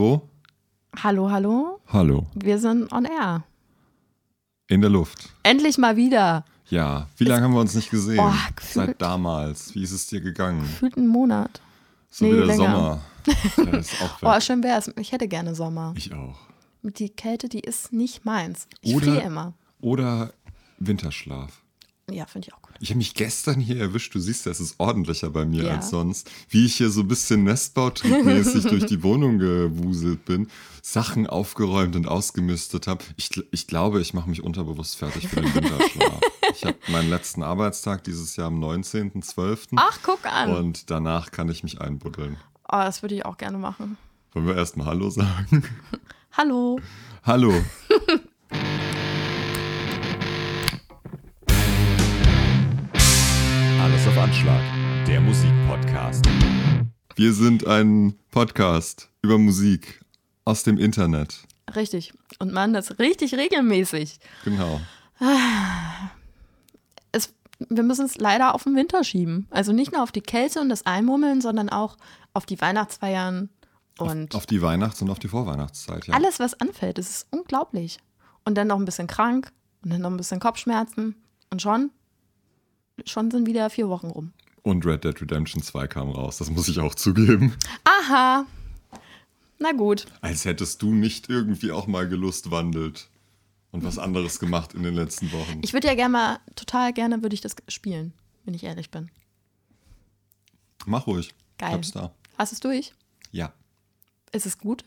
2. Hallo, hallo. Hallo. Wir sind on air. In der Luft. Endlich mal wieder. Ja. Wie lange haben wir uns nicht gesehen? Oh, Seit damals. Wie ist es dir gegangen? Gefühlt einen Monat. So Nee, wie der länger. Sommer. Auch Oh, schön wär's. Ich hätte gerne Sommer. Ich auch. Die Kälte, die ist nicht meins. Ich Oder- friere immer. Oder Winterschlaf. Ja, finde ich auch gut. Ich habe mich gestern hier erwischt. Du siehst, es ist ordentlicher bei mir Ja. als sonst. Wie ich hier so ein bisschen Nestbautriebmäßig durch die Wohnung gewuselt bin, Sachen aufgeräumt und ausgemistet habe. Ich, ich glaube, ich mache mich unterbewusst fertig für den Winterschlaf. ich habe meinen letzten Arbeitstag dieses Jahr am 19.12. Ach, guck an. Und danach kann ich mich einbuddeln. Oh, das würde ich auch gerne machen. Wollen wir erstmal Hallo sagen? Hallo. Hallo. auf Anschlag. Der Musikpodcast. Wir sind ein Podcast über Musik aus dem Internet. Richtig. Und man, das richtig regelmäßig. Genau. Es, wir müssen es leider auf den Winter schieben. Also nicht nur auf die Kälte und das Einmummeln, sondern auch auf die Weihnachtsfeiern und Auf die Weihnachts- und auf die Vorweihnachtszeit, ja. alles, was anfällt. Es ist unglaublich. Und dann noch ein bisschen krank und dann noch ein bisschen Kopfschmerzen. Und schon, schon sind wieder vier Wochen rum. Und Red Dead Redemption 2 kam raus, das muss ich auch zugeben. Aha. Na gut. Als hättest du nicht irgendwie auch mal gelustwandelt und was anderes gemacht in den letzten Wochen. Ich würde ja gerne mal, total gerne würde ich das spielen, wenn ich ehrlich bin. Mach ruhig. Geil. Hab's da. Hast du es durch? Ja. Ist es gut?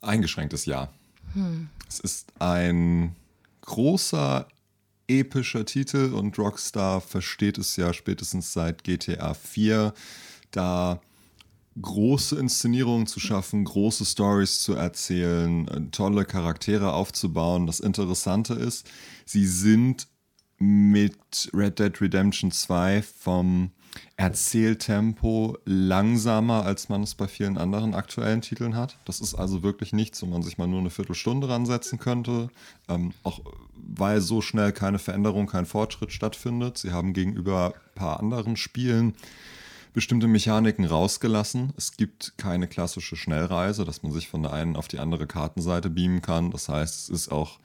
Eingeschränktes Ja. Es ist ein großer, epischer Titel und Rockstar versteht es ja spätestens seit GTA 4, da große Inszenierungen zu schaffen, große Stories zu erzählen, äh, tolle Charaktere aufzubauen. Das Interessante ist, sie sind mit Red Dead Redemption 2 vom Erzähltempo langsamer, als man es bei vielen anderen aktuellen Titeln hat. Das ist also wirklich nichts, wo man sich mal nur eine Viertelstunde ransetzen könnte. Ähm, auch weil so schnell keine Veränderung, kein Fortschritt stattfindet. Sie haben gegenüber ein paar anderen Spielen bestimmte Mechaniken rausgelassen. Es gibt keine klassische Schnellreise, dass man sich von der einen auf die andere Kartenseite beamen kann. Das heißt, es ist auch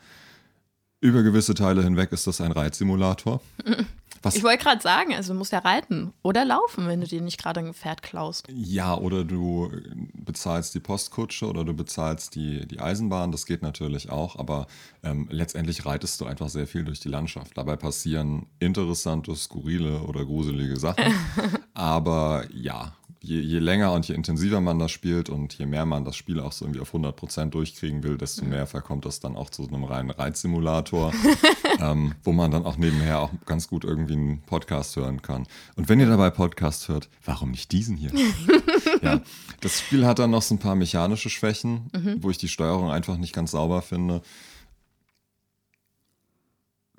über gewisse Teile hinweg ist das ein Reitsimulator. Was Ich wollte gerade sagen, also du musst ja reiten oder laufen, wenn du dir nicht gerade ein Pferd klaust. Ja, oder du bezahlst die Postkutsche oder du bezahlst die, die Eisenbahn, das geht natürlich auch, aber ähm, letztendlich reitest du einfach sehr viel durch die Landschaft. Dabei passieren interessante, skurrile oder gruselige Sachen. aber ja, je, je länger und je intensiver man das spielt und je mehr man das Spiel auch so irgendwie auf 100% durchkriegen will, desto mehr verkommt das dann auch zu so einem reinen Reitsimulator, ähm, wo man dann auch nebenher auch ganz gut irgendwie einen Podcast hören kann. Und wenn ihr dabei Podcast hört, warum nicht diesen hier? ja, das Spiel hat dann noch so ein paar mechanische Schwächen, wo ich die Steuerung einfach nicht ganz sauber finde.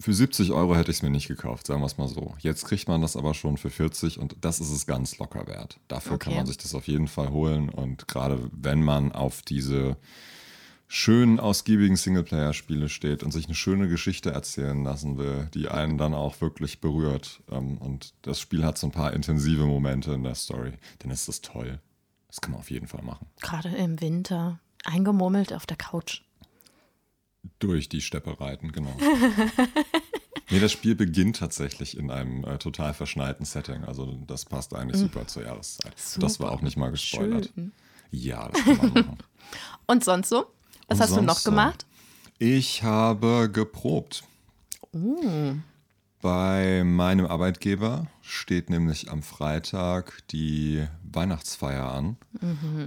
Für 70 Euro hätte ich es mir nicht gekauft, sagen wir es mal so. Jetzt kriegt man das aber schon für 40 und das ist es ganz locker wert. Dafür kann Okay. man sich das auf jeden Fall holen und gerade wenn man auf diese schönen, ausgiebigen Singleplayer-Spiele steht und sich eine schöne Geschichte erzählen lassen will, die einen dann auch wirklich berührt. ähm, Und das Spiel hat so ein paar intensive Momente in der Story, dann ist das toll. Das kann man auf jeden Fall machen. Gerade im Winter. Eingemurmelt auf der Couch. Durch die Steppe reiten, genau. nee, das Spiel beginnt tatsächlich in einem äh, total verschneiten Setting. Also das passt eigentlich super zur Jahreszeit. Das war Super. auch nicht mal gespoilert. Schön. Ja, das kann man machen. Und sonst so? Was Und hast du noch sonst so? gemacht? Ich habe geprobt. Uh, Bei meinem Arbeitgeber steht nämlich am Freitag die Weihnachtsfeier an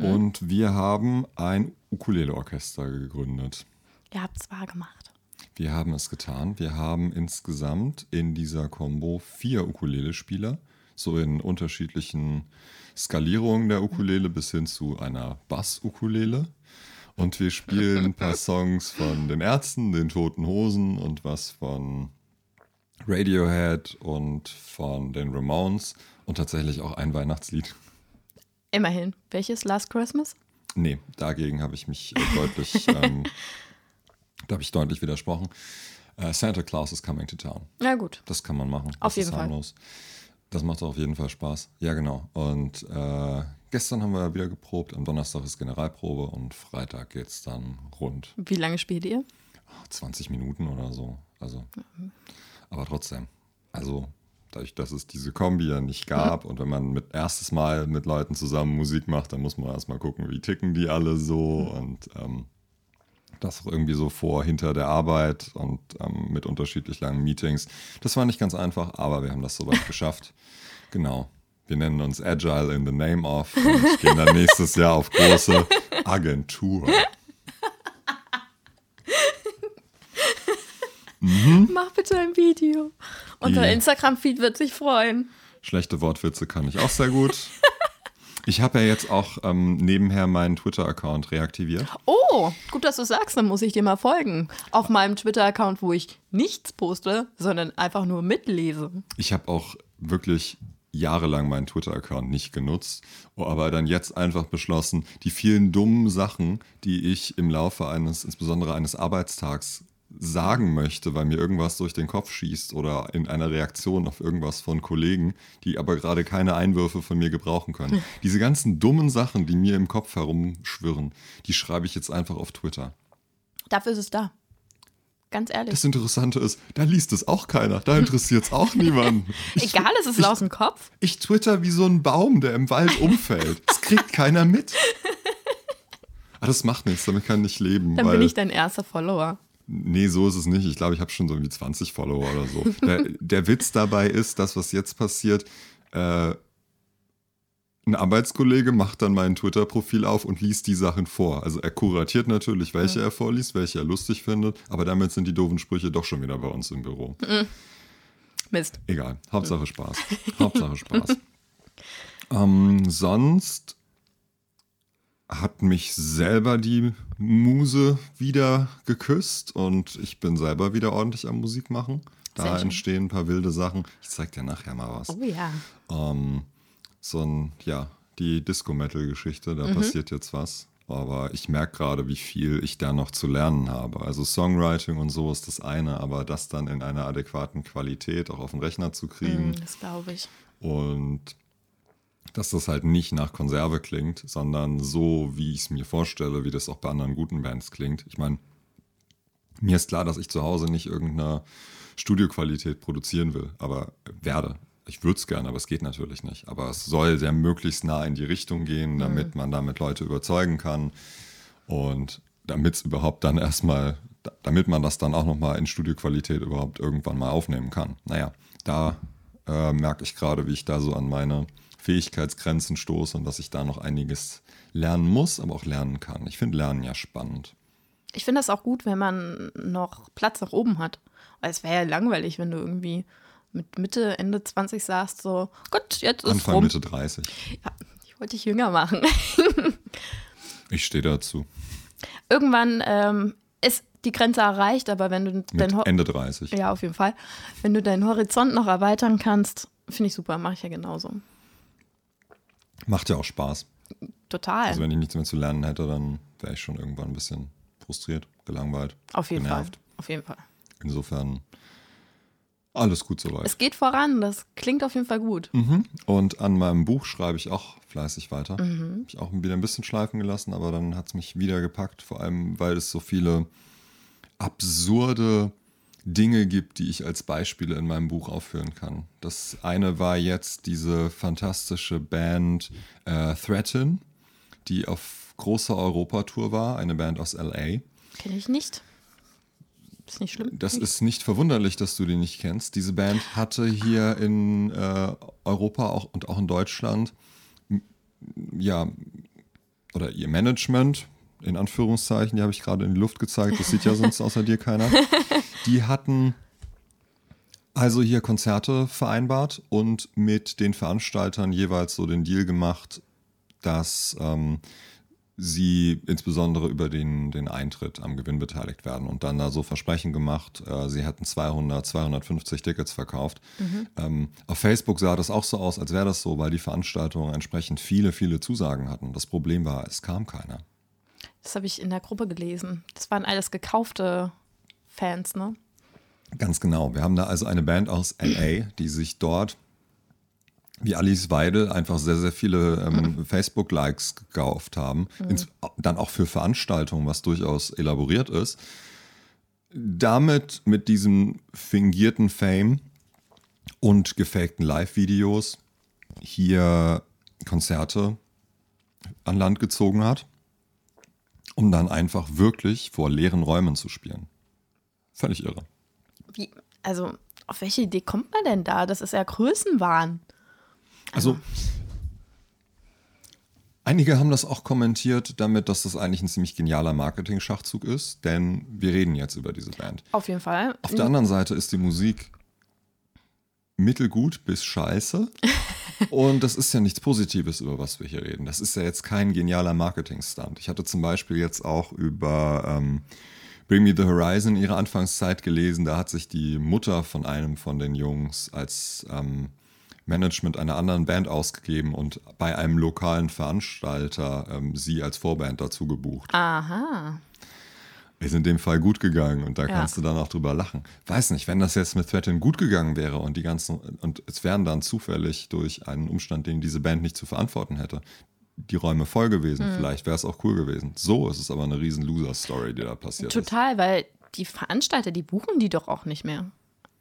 und wir haben ein Ukulele-Orchester gegründet. Ihr habt es wahr gemacht. Wir haben es getan. Wir haben insgesamt in dieser Combo vier Ukulele-Spieler, so in unterschiedlichen Skalierungen der Ukulele bis hin zu einer Bass-Ukulele. Und wir spielen ein paar Songs von den Ärzten, den Toten Hosen und was von Radiohead und von den Ramones und tatsächlich auch ein Weihnachtslied. Immerhin. Welches? Last Christmas? Nee, dagegen habe ich mich äh, deutlich, ähm, da habe ich deutlich widersprochen. Äh, Santa Claus is coming to town. Na gut. Das kann man machen. Auf das jeden ist Fall. harmlos. Das macht auf jeden Fall Spaß. Ja, genau. Und äh, gestern haben wir wieder geprobt. Am Donnerstag ist Generalprobe und Freitag geht es dann rund. Wie lange spielt ihr? 20 Minuten oder so. Also, aber trotzdem. Also, dadurch, dass es diese Kombi ja nicht gab und wenn man mit erstes Mal mit Leuten zusammen Musik macht, dann muss man erstmal gucken, wie ticken die alle so und ähm, das auch irgendwie so vor, hinter der Arbeit und ähm, mit unterschiedlich langen Meetings. Das war nicht ganz einfach, aber wir haben das soweit geschafft. Genau. Wir nennen uns Agile in the Name of und gehen dann nächstes Jahr auf große Agentur. Mach bitte ein Video. Unser Instagram-Feed wird sich freuen. Schlechte Wortwitze kann ich auch sehr gut. Ich habe ja jetzt auch ähm, nebenher meinen Twitter-Account reaktiviert. Oh, gut, dass du sagst, dann muss ich dir mal folgen. Auf meinem Twitter-Account, wo ich nichts poste, sondern einfach nur mitlese. Ich habe auch wirklich jahrelang meinen Twitter-Account nicht genutzt, aber dann jetzt einfach beschlossen, die vielen dummen Sachen, die ich im Laufe eines, insbesondere eines Arbeitstags sagen möchte, weil mir irgendwas durch den Kopf schießt oder in einer Reaktion auf irgendwas von Kollegen, die aber gerade keine Einwürfe von mir gebrauchen können. Diese ganzen dummen Sachen, die mir im Kopf herumschwirren, die schreibe ich jetzt einfach auf Twitter. Dafür ist es da. Ganz ehrlich. Das Interessante ist, da liest es auch keiner, da interessiert es auch niemanden. Ich, Egal, es ist aus dem Kopf. ich twitter wie so ein Baum, der im Wald umfällt. Das kriegt keiner mit. Aber das macht nichts, damit kann ich leben. Dann bin ich dein erster Follower. Nee, so ist es nicht. Ich glaube, ich habe schon so irgendwie 20 Follower oder so. Der, der Witz dabei ist, das, was jetzt passiert, äh, ein Arbeitskollege macht dann mein Twitter-Profil auf und liest die Sachen vor. Also er kuratiert natürlich, welche er vorliest, welche er lustig findet, aber damit sind die doofen Sprüche doch schon wieder bei uns im Büro. Mist. Egal, Hauptsache Spaß. Hauptsache Spaß. ähm, sonst hat mich selber die Muse wieder geküsst und ich bin selber wieder ordentlich am Musik machen. Da entstehen ein paar wilde Sachen. Ich zeig dir nachher mal was. Oh ja. Ähm, so ein, ja, die Disco-Metal-Geschichte, da passiert jetzt was. Aber ich merke gerade, wie viel ich da noch zu lernen habe. Also Songwriting und so ist das eine, aber das dann in einer adäquaten Qualität auch auf den Rechner zu kriegen Hm, Das glaube ich. und dass das halt nicht nach Konserve klingt, sondern so, wie ich es mir vorstelle, wie das auch bei anderen guten Bands klingt. Ich meine, mir ist klar, dass ich zu Hause nicht irgendeine Studioqualität produzieren will, aber werde. Ich würde es gerne, aber es geht natürlich nicht. Aber es soll sehr möglichst nah in die Richtung gehen, damit man damit Leute überzeugen kann und damit es überhaupt dann erstmal, damit man das dann auch nochmal in Studioqualität überhaupt irgendwann mal aufnehmen kann. Naja, da äh, merke ich gerade, wie ich da so an meine Fähigkeitsgrenzen stoße und dass ich da noch einiges lernen muss, aber auch lernen kann. Ich finde Lernen ja spannend. Ich finde das auch gut, wenn man noch Platz nach oben hat. Weil es wäre ja langweilig, wenn du irgendwie mit Mitte, Ende 20 sagst, so, Gott, jetzt ist Anfang rum. Mitte 30. Ja, ich wollte dich jünger machen. Ich stehe dazu. Irgendwann ähm, ist die Grenze erreicht, aber wenn du Mit dein Ho Ende 30. ja auf jeden Fall, wenn du deinen Horizont noch erweitern kannst, finde ich super, mache ich ja genauso. Macht ja auch Spaß. Total. Also wenn ich nichts mehr zu lernen hätte, dann wäre ich schon irgendwann ein bisschen frustriert, gelangweilt, auf jeden genervt. Fall. Auf jeden Fall. Insofern alles gut soweit. Es geht voran, das klingt auf jeden Fall gut. Mhm. Und an meinem Buch schreibe ich auch fleißig weiter. Mhm. Hab ich auch wieder ein bisschen schleifen gelassen, aber dann hat es mich wieder gepackt, vor allem weil es so viele absurde Dinge gibt, die ich als Beispiele in meinem Buch aufführen kann. Das eine war jetzt diese fantastische Band äh, Threatin, die auf großer Europatour war, eine Band aus LA. Kenne ich nicht. Ist nicht schlimm. Das ist nicht verwunderlich, dass du die nicht kennst. Diese Band hatte hier in äh, Europa auch, und auch in Deutschland, ja, oder ihr Management, in Anführungszeichen, die habe ich gerade in die Luft gezeigt, das sieht ja sonst außer dir keiner. Die hatten also hier Konzerte vereinbart und mit den Veranstaltern jeweils so den Deal gemacht, dass ähm, sie insbesondere über den, den Eintritt am Gewinn beteiligt werden und dann da so Versprechen gemacht, äh, sie hätten 200, 250 Tickets verkauft. Ähm, auf Facebook sah das auch so aus, als wäre das so, weil die Veranstaltungen entsprechend viele, viele Zusagen hatten. Das Problem war, es kam keiner. Das habe ich in der Gruppe gelesen. Das waren alles gekaufte Fans, ne? Ganz genau. Wir haben da also eine Band aus LA, die sich dort wie Alice Weidel einfach sehr, sehr viele ähm, Facebook-Likes gekauft haben. Ins, dann auch für Veranstaltungen, was durchaus elaboriert ist. Damit, mit diesem fingierten Fame und gefakten Live-Videos hier Konzerte an Land gezogen hat, um dann einfach wirklich vor leeren Räumen zu spielen. Völlig irre. Wie, also, auf welche Idee kommt man denn da? Das ist ja Größenwahn. Also, einige haben das auch kommentiert damit, dass das eigentlich ein ziemlich genialer Marketing-Schachzug ist, denn wir reden jetzt über diese Band. Auf jeden Fall. Auf der anderen Seite ist die Musik mittelgut bis scheiße. Und das ist ja nichts Positives, über was wir hier reden. Das ist ja jetzt kein genialer Marketing-Stunt. Ich hatte zum Beispiel jetzt auch über ähm, Bring Me the Horizon ihre Anfangszeit gelesen. Da hat sich die Mutter von einem von den Jungs als ähm, Management einer anderen Band ausgegeben und bei einem lokalen Veranstalter ähm, sie als Vorband dazu gebucht. Aha. Ist in dem Fall gut gegangen und da Ja. kannst du dann auch drüber lachen. Weiß nicht, wenn das jetzt mit Threatin gut gegangen wäre und die ganzen und es wären dann zufällig durch einen Umstand, den diese Band nicht zu verantworten hätte, die Räume voll gewesen. Hm. Vielleicht wäre es auch cool gewesen. So ist es aber eine riesen Loser-Story, die da passiert ist. Total, weil die Veranstalter, die buchen die doch auch nicht mehr.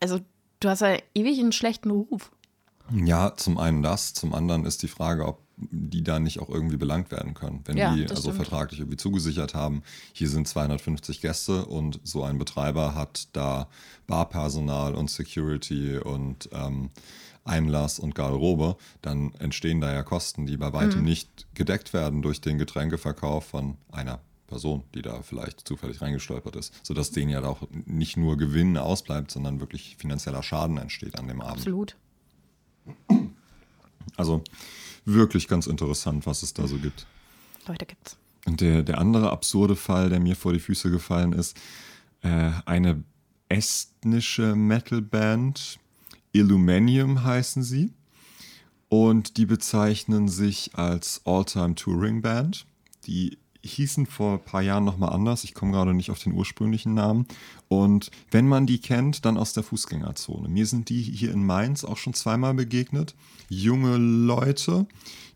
Also, du hast ja ewig einen schlechten Ruf. Ja, zum einen das, zum anderen ist die Frage, ob die da nicht auch irgendwie belangt werden können. Wenn Ja, die also stimmt. vertraglich irgendwie zugesichert haben, hier sind 250 Gäste und so ein Betreiber hat da Barpersonal und Security und ähm, Einlass und Garderobe, dann entstehen da ja Kosten, die bei weitem Mhm. nicht gedeckt werden durch den Getränkeverkauf von einer Person, die da vielleicht zufällig reingestolpert ist, sodass denen ja auch nicht nur Gewinn ausbleibt, sondern wirklich finanzieller Schaden entsteht an dem Abend. Absolut. Also wirklich ganz interessant, was es da so gibt. Leute gibt's. Und der, der andere absurde Fall, der mir vor die Füße gefallen ist, äh, eine estnische Metalband, Illuminium heißen sie. Und die bezeichnen sich als All-Time Touring Band. Die hießen vor ein paar Jahren nochmal anders. Ich komme gerade nicht auf den ursprünglichen Namen. Und wenn man die kennt, dann aus der Fußgängerzone. Mir sind die hier in Mainz auch schon zweimal begegnet. Junge Leute,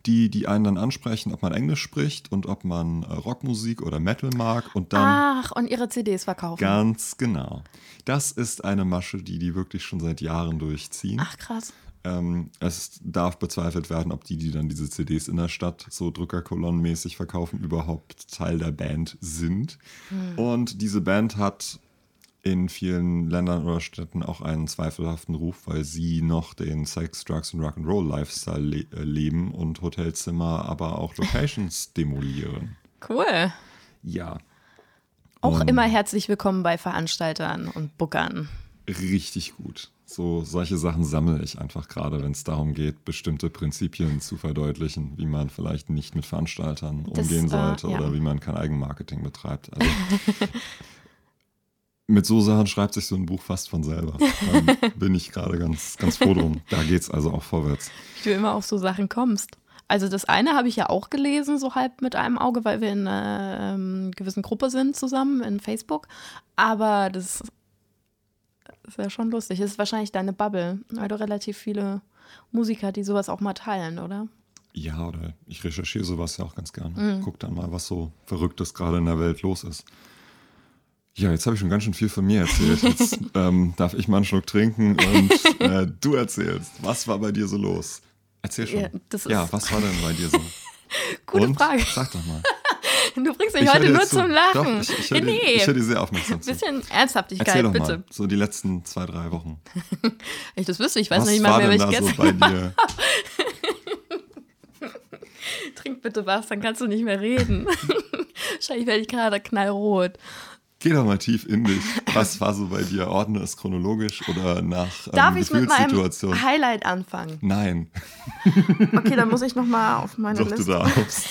die, die einen dann ansprechen, ob man Englisch spricht und ob man äh, Rockmusik oder Metal mag. Und dann Ach, und ihre CDs verkaufen. Ganz genau. Das ist eine Masche, die die wirklich schon seit Jahren durchziehen. Ach, krass. Ähm, es darf bezweifelt werden, ob die, die dann diese CDs in der Stadt so Drückerkolonnenmäßig verkaufen, überhaupt Teil der Band sind. Und diese Band hat in vielen Ländern oder Städten auch einen zweifelhaften Ruf, weil sie noch den Sex, Drugs und Rock'n'Roll Lifestyle le äh, leben und Hotelzimmer, aber auch Locations demolieren. Cool. Ja. Auch Und- immer herzlich willkommen bei Veranstaltern und Bookern. Richtig gut. So solche Sachen sammle ich einfach gerade, wenn es darum geht, bestimmte Prinzipien zu verdeutlichen, wie man vielleicht nicht mit Veranstaltern Das, umgehen äh, sollte ja. oder wie man kein Eigenmarketing betreibt. Also, mit so Sachen schreibt sich so ein Buch fast von selber. Ähm, bin ich gerade ganz, ganz froh drum. Da geht es also auch vorwärts. Wie du immer auf so Sachen kommst. Also das eine habe ich ja auch gelesen, so halb mit einem Auge, weil wir in einer ähm, gewissen Gruppe sind zusammen in Facebook. Aber das ist ja schon lustig. Das ist wahrscheinlich deine Bubble, weil du relativ viele Musiker, die sowas auch mal teilen, oder? Ja, oder ich recherchiere sowas ja auch ganz gerne. Mhm. Guck dann mal, was so Verrücktes gerade in der Welt los ist. Ja, jetzt habe ich schon ganz schön viel von mir erzählt. Jetzt ähm, darf ich mal einen Schluck trinken und äh, du erzählst. Was war bei dir so los? Erzähl schon. Ja, ja was war denn bei dir so? Gute und? Frage. Sag doch mal. Du bringst mich Ich heute dir nur zu. zum Lachen. Doch, ich, ich höre dir, nee, ich höre dir sehr aufmerksam ein zu. bisschen Erzähl Ernsthaftigkeit, doch bitte. mal, so die letzten zwei, drei Wochen. Ich das wüsste, ich weiß was nicht war mal mehr, denn welche da so gestern bei dir? Trink bitte was, dann kannst du nicht mehr reden. Wahrscheinlich werde ich gerade knallrot. Geh doch mal tief in dich. Was war so bei dir? Ordne es chronologisch oder nach Darf ähm, ich mit meinem? Highlight anfangen? Nein, Okay, dann muss ich nochmal auf meine doch du Liste. darfst.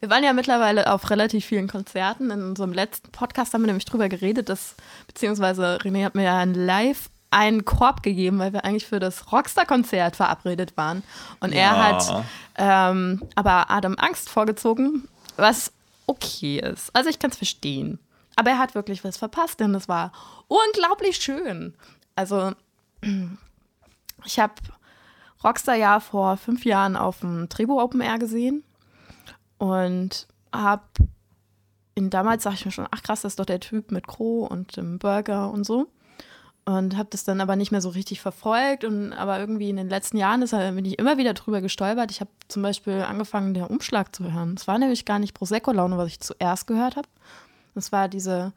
Wir waren ja mittlerweile auf relativ vielen Konzerten. In unserem letzten Podcast haben wir nämlich drüber geredet, dass, beziehungsweise René hat mir ja ein live einen Korb gegeben, weil wir eigentlich für das Rockstar-Konzert verabredet waren. Und er Ja. hat ähm, aber Adam Angst vorgezogen, was okay ist. Also ich kann es verstehen. Aber er hat wirklich was verpasst, denn es war unglaublich schön. Also ich habe Rockstar ja vor fünf Jahren auf dem Trebo Open Air gesehen und habe ihn damals, sag ich mir schon, ach krass, das ist doch der Typ mit Crow und dem Burger und so. Und habe das dann aber nicht mehr so richtig verfolgt. Und aber irgendwie in den letzten Jahren ist, bin ich immer wieder drüber gestolpert. Ich habe zum Beispiel angefangen, den Umschlag zu hören. Es war nämlich gar nicht Prosecco-Laune, was ich zuerst gehört habe. Das war diese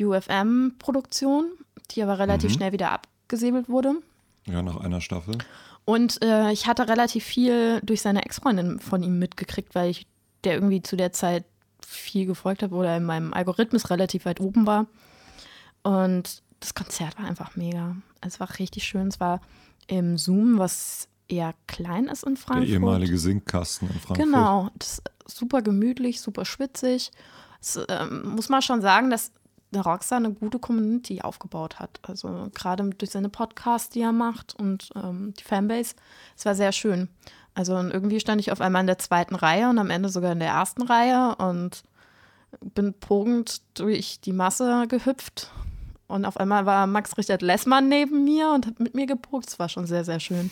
UFM-Produktion, die aber relativ Mhm. schnell wieder abgesäbelt wurde. Ja, nach einer Staffel. Und äh, ich hatte relativ viel durch seine Ex-Freundin von ihm mitgekriegt, weil ich der irgendwie zu der Zeit viel gefolgt habe oder in meinem Algorithmus relativ weit oben war. Und das Konzert war einfach mega. Es war richtig schön. Es war im Zoom, was eher klein ist in Der Frankfurt. ehemalige Sinkkasten in Frankfurt. Genau, das super gemütlich, super schwitzig. Es, ähm, muss man schon sagen, dass der Rockstar eine gute Community aufgebaut hat. Also gerade durch seine Podcasts, die er macht und ähm, die Fanbase. Es war sehr schön. Also und irgendwie stand ich auf einmal in der zweiten Reihe und am Ende sogar in der ersten Reihe und bin pogend durch die Masse gehüpft. Und auf einmal war Max Richard Lessmann neben mir und hat mit mir gepokt. Es war schon sehr, sehr schön.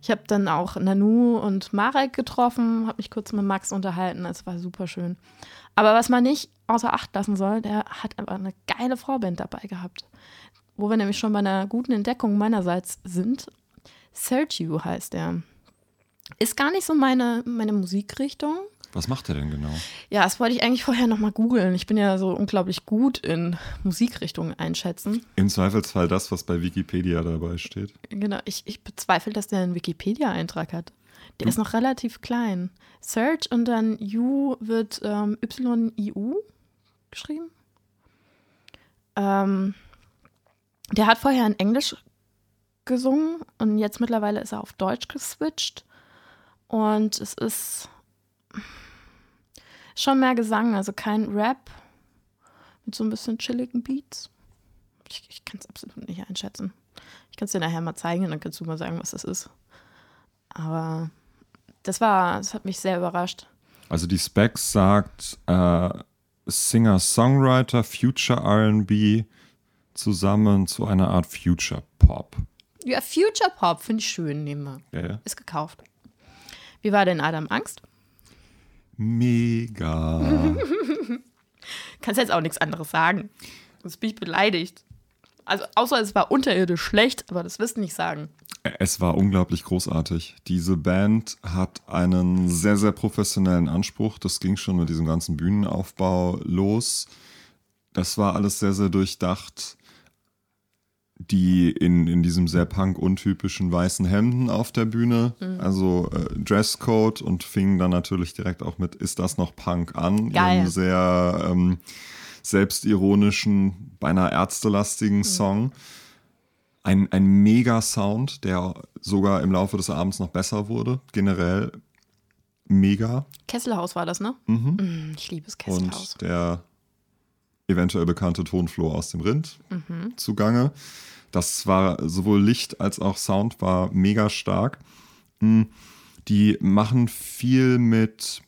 Ich habe dann auch Nanu und Marek getroffen, habe mich kurz mit Max unterhalten. Es war super schön. Aber was man nicht außer Acht lassen soll, der hat einfach eine geile Vorband dabei gehabt. Wo wir nämlich schon bei einer guten Entdeckung meinerseits sind. Sergio heißt der. Ist gar nicht so meine, meine Musikrichtung. Was macht er denn genau? Ja, das wollte ich eigentlich vorher nochmal googeln. Ich bin ja so unglaublich gut in Musikrichtungen einschätzen. Im Zweifelsfall das, was bei Wikipedia dabei steht. Genau, ich, ich bezweifle, dass der einen Wikipedia-Eintrag hat. Der ist noch relativ klein. Search und dann U wird ähm, Y-I-U geschrieben. Ähm, der hat vorher in Englisch gesungen und jetzt mittlerweile ist er auf Deutsch geswitcht. Und es ist schon mehr Gesang, also kein Rap mit so ein bisschen chilligen Beats. Ich, ich kann es absolut nicht einschätzen. Ich kann es dir nachher mal zeigen und dann kannst du mal sagen, was das ist. Aber das war, das hat mich sehr überrascht. Also die Specs sagt äh, Singer-Songwriter, Future RB zusammen zu einer Art Future Pop. Ja, Future Pop finde ich schön, nehmen wir. Ja, ja. Ist gekauft. Wie war denn Adam Angst? Mega. Kannst jetzt auch nichts anderes sagen. Sonst bin ich beleidigt. Also, außer es war unterirdisch schlecht, aber das wirst du nicht sagen. Es war unglaublich großartig. Diese Band hat einen sehr, sehr professionellen Anspruch. Das ging schon mit diesem ganzen Bühnenaufbau los. Das war alles sehr, sehr durchdacht. Die in, in diesem sehr punk-untypischen weißen Hemden auf der Bühne, also äh, Dresscode und fingen dann natürlich direkt auch mit Ist das noch Punk an? Geil. Ihrem sehr ähm, selbstironischen, beinahe ärztelastigen Song ein, ein Mega-Sound, der sogar im Laufe des Abends noch besser wurde. Generell mega. Kesselhaus war das, ne? Mm, Ich liebe das Kesselhaus. Und der eventuell bekannte Tonfloh aus dem Rind Mhm. zugange. Das war sowohl Licht als auch Sound war mega stark. Mm, Die machen viel mit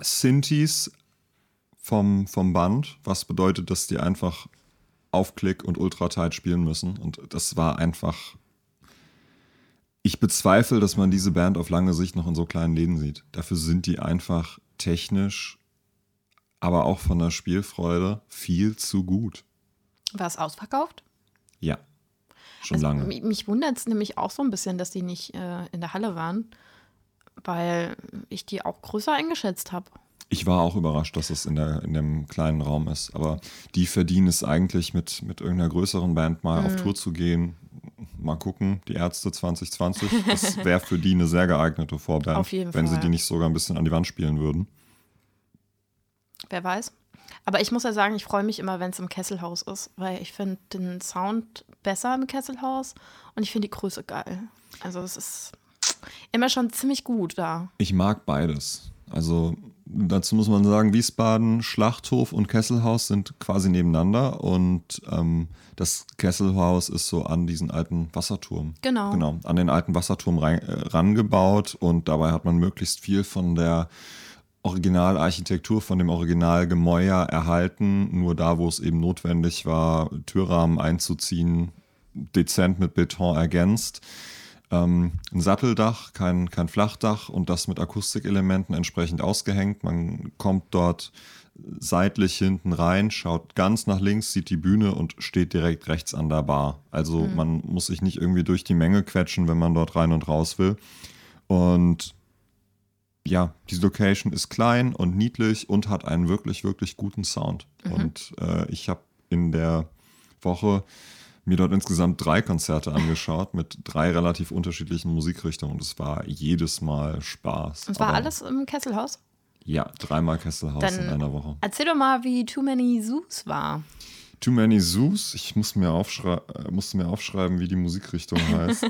Synthes vom, vom Band, was bedeutet, dass die einfach auf Klick und ultra tight spielen müssen. Und das war einfach. Ich bezweifle, dass man diese Band auf lange Sicht noch in so kleinen Läden sieht. Dafür sind die einfach technisch, aber auch von der Spielfreude viel zu gut. War es ausverkauft? Ja. Schon Also, lange. mi- Mich wundert es nämlich auch so ein bisschen, dass die nicht äh, in der Halle waren, weil ich die auch größer eingeschätzt habe. Ich war auch überrascht, dass es in, der, in dem kleinen Raum ist. Aber die verdienen es eigentlich, mit, mit irgendeiner größeren Band mal Mhm. auf Tour zu gehen. Mal gucken, die Ärzte 2020. Das wäre für die eine sehr geeignete Vorband, wenn sie Fall. die nicht sogar ein bisschen an die Wand spielen würden. Wer weiß. Aber ich muss ja sagen, ich freue mich immer, wenn es im Kesselhaus ist, weil ich finde den Sound besser im Kesselhaus und ich finde die Größe geil. Also es ist immer schon ziemlich gut da. Ich mag beides. Also dazu muss man sagen, Wiesbaden, Schlachthof und Kesselhaus sind quasi nebeneinander und ähm, das Kesselhaus ist so an diesen alten Wasserturm. Genau. Genau, an den alten Wasserturm rein, äh, rangebaut und dabei hat man möglichst viel von der Originalarchitektur, von dem Originalgemäuer erhalten. Nur da, wo es eben notwendig war, Türrahmen einzuziehen, dezent mit Beton ergänzt. Ähm, ein Satteldach, kein, kein Flachdach und das mit Akustikelementen entsprechend ausgehängt. Man kommt dort seitlich hinten rein, schaut ganz nach links, sieht die Bühne und steht direkt rechts an der Bar. Also Mhm. man muss sich nicht irgendwie durch die Menge quetschen, wenn man dort rein und raus will. Und ja, diese Location ist klein und niedlich und hat einen wirklich, wirklich guten Sound. Mhm. Und äh, ich habe in der Woche mir dort insgesamt drei Konzerte angeschaut mit drei relativ unterschiedlichen Musikrichtungen und es war jedes Mal Spaß. Und es war Aber alles im Kesselhaus? Ja, dreimal Kesselhaus Dann- in einer Woche. Erzähl doch mal, wie Too Many Zoos war. Too Many Zoos, ich muss mir, äh, musste mir aufschreiben, wie die Musikrichtung heißt.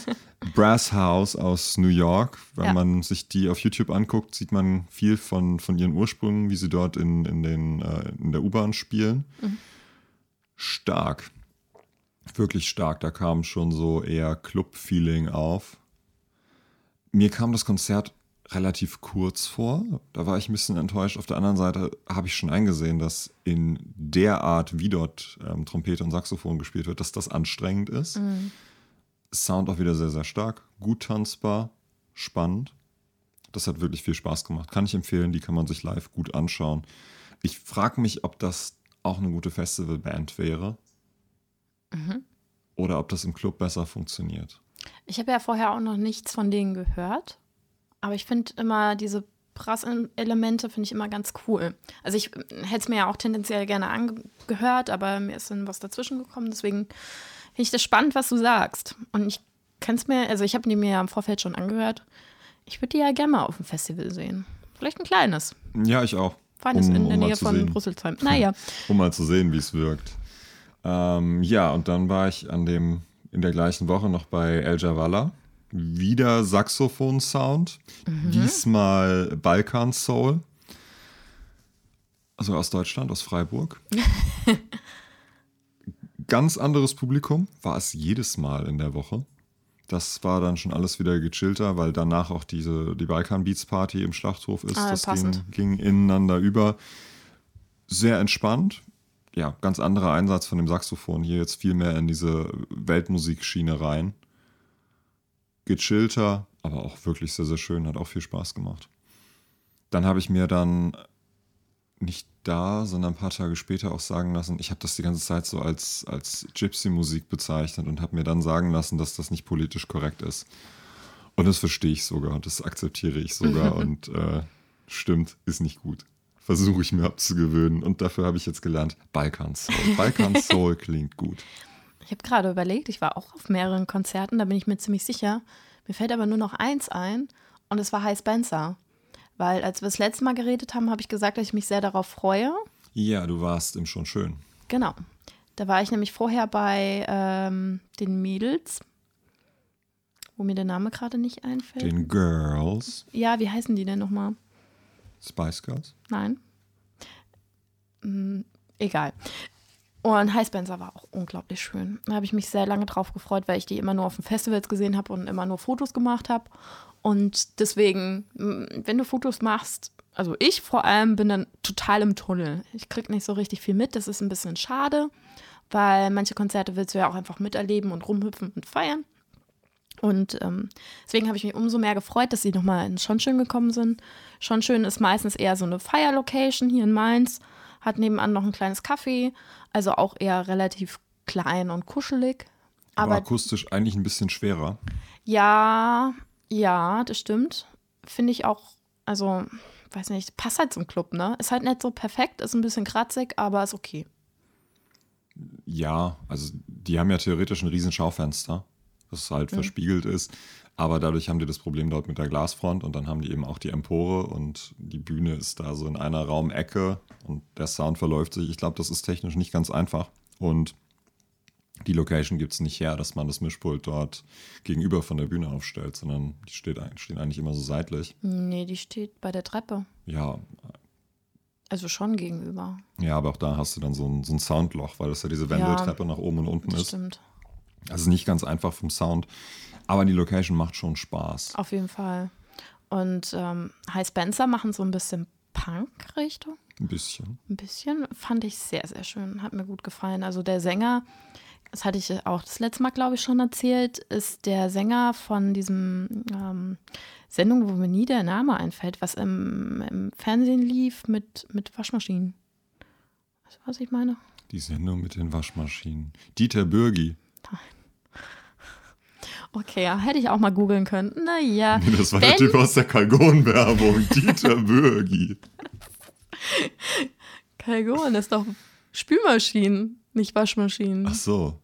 Brass House aus New York. Wenn Ja. man sich die auf YouTube anguckt, sieht man viel von, von ihren Ursprüngen, wie sie dort in, in, den, äh, in der U-Bahn spielen. Stark. Wirklich stark. Da kam schon so eher Club-Feeling auf. Mir kam das Konzert relativ kurz vor. Da war ich ein bisschen enttäuscht. Auf der anderen Seite habe ich schon eingesehen, dass in der Art, wie dort ähm, Trompete und Saxophon gespielt wird, dass das anstrengend ist. Sound auch wieder sehr, sehr stark, gut tanzbar, spannend. Das hat wirklich viel Spaß gemacht. Kann ich empfehlen, die kann man sich live gut anschauen. Ich frage mich, ob das auch eine gute Festivalband wäre. Oder ob das im Club besser funktioniert. Ich habe ja vorher auch noch nichts von denen gehört, aber ich finde immer diese Brass-Elemente finde ich immer ganz cool. Also ich äh, hätte es mir ja auch tendenziell gerne angehört, aber mir ist dann was dazwischen gekommen, deswegen finde ich das spannend, was du sagst. Und ich kann es mir, also ich habe die mir ja im Vorfeld schon angehört. Ich würde die ja gerne mal auf dem Festival sehen. Vielleicht ein kleines. Ja, ich auch. Feines Um- in um der mal Nähe von sehen. Rüsselsheim. Naja. um mal zu sehen, wie es wirkt. Ähm, ja, und dann war ich an dem, in der gleichen Woche noch bei El Javala. Wieder Saxophon-Sound. Diesmal Balkan Soul. Also aus Deutschland, aus Freiburg. Ganz anderes Publikum war es jedes Mal in der Woche. Das war dann schon alles wieder gechillter, weil danach auch diese, die Balkan Beats Party im Schlachthof ist. Ah, das ging, ging ineinander über. Sehr entspannt. Ja, ganz anderer Einsatz von dem Saxophon. Hier jetzt viel mehr in diese Weltmusikschiene rein. Gechillter, aber auch wirklich sehr, sehr schön. Hat auch viel Spaß gemacht. Dann habe ich mir dann nicht da, sondern ein paar Tage später auch sagen lassen, ich habe das die ganze Zeit so als, als Gypsy-Musik bezeichnet und habe mir dann sagen lassen, dass das nicht politisch korrekt ist. Und das verstehe ich sogar und das akzeptiere ich sogar und äh, stimmt, ist nicht gut. Versuche ich mir abzugewöhnen und dafür habe ich jetzt gelernt, Balkan Soul. Balkan Soul klingt gut. Ich habe gerade überlegt, ich war auch auf mehreren Konzerten, da bin ich mir ziemlich sicher. Mir fällt aber nur noch eins ein und es war High Spencer. Weil als wir das letzte Mal geredet haben, habe ich gesagt, dass ich mich sehr darauf freue. Ja, du warst im schon schön. Genau. Da war ich nämlich vorher bei ähm, den Mädels, wo mir der Name gerade nicht einfällt. Den Girls, ja, wie heißen die denn nochmal? Spice Girls. Nein. Hm, egal. Und High Spencer war auch unglaublich schön. Da habe ich mich sehr lange drauf gefreut, weil ich die immer nur auf den Festivals gesehen habe und immer nur Fotos gemacht habe. Und deswegen, wenn du Fotos machst, also ich vor allem bin dann total im Tunnel. Ich krieg nicht so richtig viel mit. Das ist ein bisschen schade, weil manche Konzerte willst du ja auch einfach miterleben und rumhüpfen und feiern. Und ähm, deswegen habe ich mich umso mehr gefreut, dass sie nochmal in Schonschön gekommen sind. Schonschön ist meistens eher so eine Fire-Location hier in Mainz, hat nebenan noch ein kleines Café, also auch eher relativ klein und kuschelig. Aber Aber akustisch eigentlich ein bisschen schwerer. ja, ja, das stimmt. Finde ich auch, also, weiß nicht, passt halt zum Club, ne? Ist halt nicht so perfekt, ist ein bisschen kratzig, aber ist okay. Ja, also die haben ja theoretisch ein riesen Schaufenster, das halt verspiegelt ist. Aber dadurch haben die das Problem dort mit der Glasfront und dann haben die eben auch die Empore und die Bühne ist da so in einer Raumecke und der Sound verläuft sich. Ich glaube, das ist technisch nicht ganz einfach. Und die Location gibt es nicht her, dass man das Mischpult dort gegenüber von der Bühne aufstellt, sondern die steht, stehen eigentlich immer so seitlich. Nee, die steht bei der Treppe. Ja, Also schon gegenüber. ja, aber auch da hast du dann so ein, so ein Soundloch, weil das ja diese Wendeltreppe nach oben und unten Das ist. stimmt. Also nicht ganz einfach vom Sound, aber die Location macht schon Spaß. Auf jeden Fall. Und ähm, High Spencer machen so ein bisschen Punk-Richtung. Ein bisschen. Ein bisschen. Fand ich sehr, sehr schön. Hat mir gut gefallen. Also der Sänger das hatte ich auch das letzte Mal, glaube ich, schon erzählt, ist der Sänger von diesem ähm, Sendung, wo mir nie der Name einfällt, was im, im Fernsehen lief mit, mit Waschmaschinen. Weißt du, was ich meine? Die Sendung mit den Waschmaschinen. Dieter Bürgi. Okay, ja, hätte ich auch mal googeln können. Naja. Das war der Typ aus der Kalgon-Werbung. Dieter Bürgi. Kalgon ist doch Spülmaschinen, nicht Waschmaschinen. Ach so.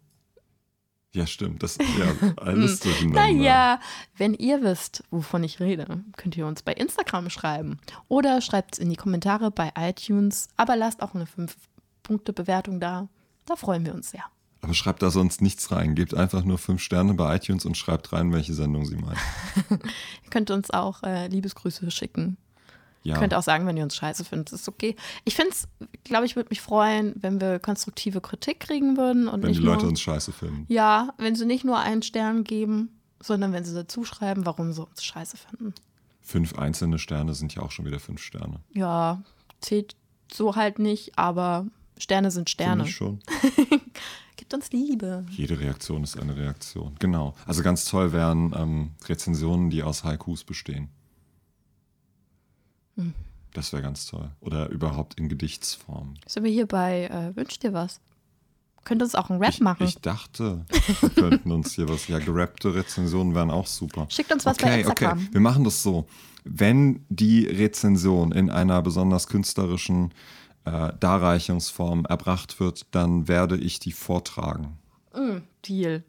Ja, stimmt. Das ja alles durcheinander. Naja, wenn ihr wisst, wovon ich rede, könnt ihr uns bei Instagram schreiben. Oder schreibt es in die Kommentare bei iTunes. Aber lasst auch eine 5-Punkte-Bewertung da. Da freuen wir uns sehr. Aber schreibt da sonst nichts rein. Gebt einfach nur fünf Sterne bei iTunes und schreibt rein, welche Sendung sie meint. ihr könnt uns auch äh, Liebesgrüße schicken. Ja. Ihr könnt auch sagen, wenn ihr uns scheiße findet. Das ist okay. Ich finde es, glaube ich, würde mich freuen, wenn wir konstruktive Kritik kriegen würden. Und wenn die Leute nur, uns scheiße finden. Ja, wenn sie nicht nur einen Stern geben, sondern wenn sie dazu schreiben, warum sie uns scheiße finden. Fünf einzelne Sterne sind ja auch schon wieder fünf Sterne. Ja, zählt so halt nicht, aber Sterne sind Sterne. Finde ich schon. Uns Liebe. Jede Reaktion ist eine Reaktion. Genau. Also ganz toll wären ähm, Rezensionen, die aus Haikus bestehen. Hm. Das wäre ganz toll. Oder überhaupt in Gedichtsform. Sind wir hier bei äh, Wünsch dir was? Könnt uns auch einen Rap Ich, machen. ich dachte, wir könnten uns hier was. Ja, gerappte Rezensionen wären auch super. Schickt uns was bei okay, Instagram. okay. Wir machen das so. Wenn die Rezension in einer besonders künstlerischen äh, Darreichungsform erbracht wird, dann werde ich die vortragen. Mm, Deal.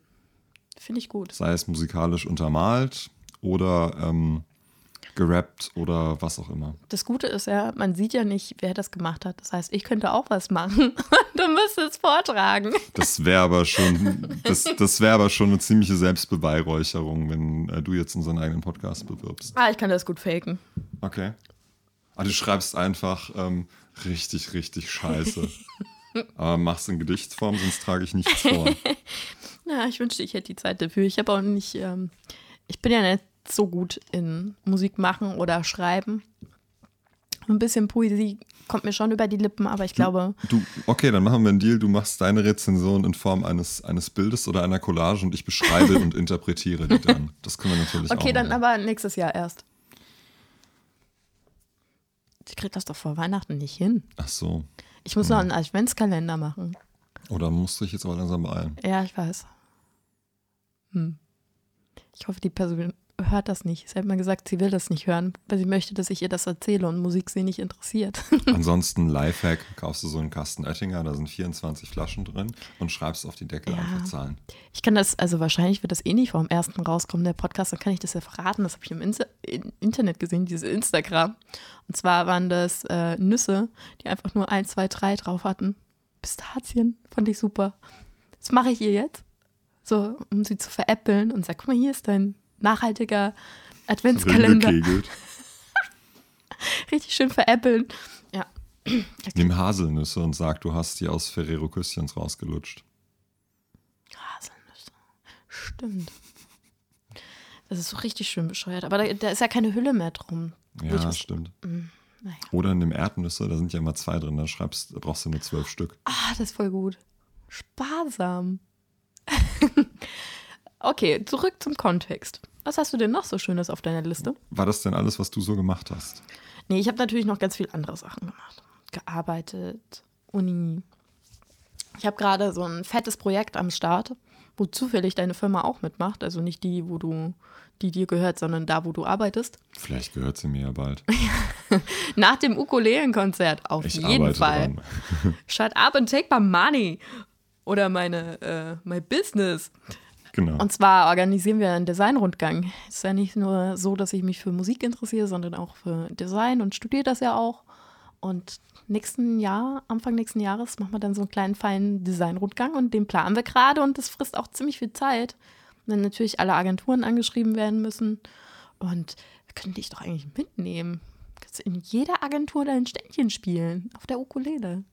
Finde ich gut. Sei es musikalisch untermalt oder ähm, gerappt oder was auch immer. Das Gute ist ja, man sieht ja nicht, wer das gemacht hat. Das heißt, ich könnte auch was machen. du müsstest es vortragen. Das wäre aber schon, das, das wäre aber schon eine ziemliche Selbstbeweihräucherung, wenn äh, du jetzt unseren eigenen Podcast bewirbst. Ah, ich kann das gut faken. Okay. Ah, du schreibst einfach ähm, richtig, richtig scheiße. aber machst in Gedichtsform, sonst trage ich nichts vor. Ja, ich wünschte, ich hätte die Zeit dafür. Ich habe auch nicht, ähm, ich bin ja nicht so gut in Musik machen oder schreiben. Ein bisschen Poesie kommt mir schon über die Lippen, aber ich glaube, Du, okay, dann machen wir einen Deal. Du machst deine Rezension in Form eines, eines Bildes oder einer Collage und ich beschreibe und interpretiere die dann. Das können wir natürlich auch okay, dann machen. aber nächstes Jahr erst. Ich krieg das doch vor Weihnachten nicht hin. Ach so. Ich muss noch einen Adventskalender machen. Oder musst du dich jetzt aber langsam beeilen? Ja, ich weiß. Hm. Ich hoffe, die Person hört das nicht. Sie hat mal gesagt, sie will das nicht hören, weil sie möchte, dass ich ihr das erzähle und Musik sie nicht interessiert. Ansonsten Lifehack, kaufst du so einen Kasten Oettinger, da sind 24 Flaschen drin und schreibst auf die Deckel Ja. einfach Zahlen. Ich kann das, also wahrscheinlich wird das eh nicht vom ersten rauskommen, der Podcast, dann kann ich das ja verraten. Das habe ich im Insta Internet gesehen, diese Instagram. Und zwar waren das äh, Nüsse, die einfach nur 1, 2, 3 drauf hatten. Pistazien, fand ich super. Das mache ich ihr jetzt, so um sie zu veräppeln und sag, guck mal, hier ist dein nachhaltiger Adventskalender. Richtig schön veräppeln. Ja. Nimm Haselnüsse und sag, du hast die aus Ferrero Küsschens rausgelutscht. Haselnüsse. Stimmt. Das ist so richtig schön bescheuert. Aber da, da ist ja keine Hülle mehr drum. Ja, was- stimmt. naja. Oder nimm Erdnüsse, da sind ja immer zwei drin, da schreibst, da brauchst du nur zwölf Stück. Ah, das ist voll gut. Sparsam. okay, zurück zum Kontext. Was hast du denn noch so Schönes auf deiner Liste? War das denn alles, was du so gemacht hast? Nee, ich habe natürlich noch ganz viele andere Sachen gemacht. Gearbeitet, Uni. Ich habe gerade so ein fettes Projekt am Start, wo zufällig deine Firma auch mitmacht. Also nicht die, wo du, die dir gehört, sondern da, wo du arbeitest. Vielleicht gehört sie mir ja bald. Nach dem Ukulelenkonzert, auf Ich jeden Fall. Shut up and take my money. Oder meine, äh, my business. Genau. Und zwar organisieren wir einen Designrundgang. Es ist ja nicht nur so, dass ich mich für Musik interessiere, sondern auch für Design und studiere das ja auch. Und nächsten Jahr, Anfang nächsten Jahres, machen wir dann so einen kleinen feinen Designrundgang und den planen wir gerade und das frisst auch ziemlich viel Zeit. Und dann natürlich alle Agenturen angeschrieben werden müssen. Und wir können dich doch eigentlich mitnehmen. Du kannst in jeder Agentur dein Ständchen spielen, auf der Ukulele.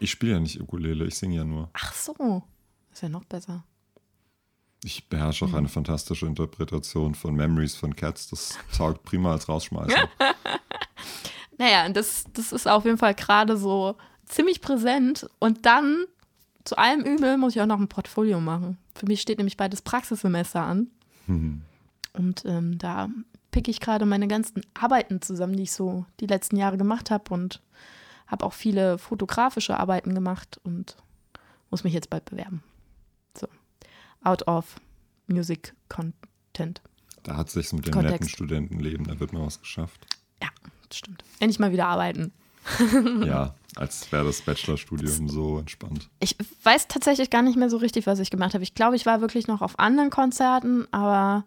Ich spiele ja nicht Ukulele, ich singe ja nur. Ach so, ist ja noch besser. Ich beherrsche auch eine fantastische Interpretation von Memories von Cats. Das taugt prima als Rausschmeißer. Naja, und das, das ist auf jeden Fall gerade so ziemlich präsent. Und dann zu allem Übel muss ich auch noch ein Portfolio machen. Für mich steht nämlich beides Praxissemester an. Mhm. Und ähm, da picke ich gerade meine ganzen Arbeiten zusammen, die ich so die letzten Jahre gemacht habe und habe auch viele fotografische Arbeiten gemacht und muss mich jetzt bald bewerben. Out of Music Content. Da hat sich's mit dem Kontext. netten Studentenleben, da wird mal was geschafft. Ja, das stimmt. Endlich mal wieder arbeiten. ja, als wäre das Bachelorstudium so entspannt. Ich weiß tatsächlich gar nicht mehr so richtig, was ich gemacht habe. Ich glaube, ich war wirklich noch auf anderen Konzerten, aber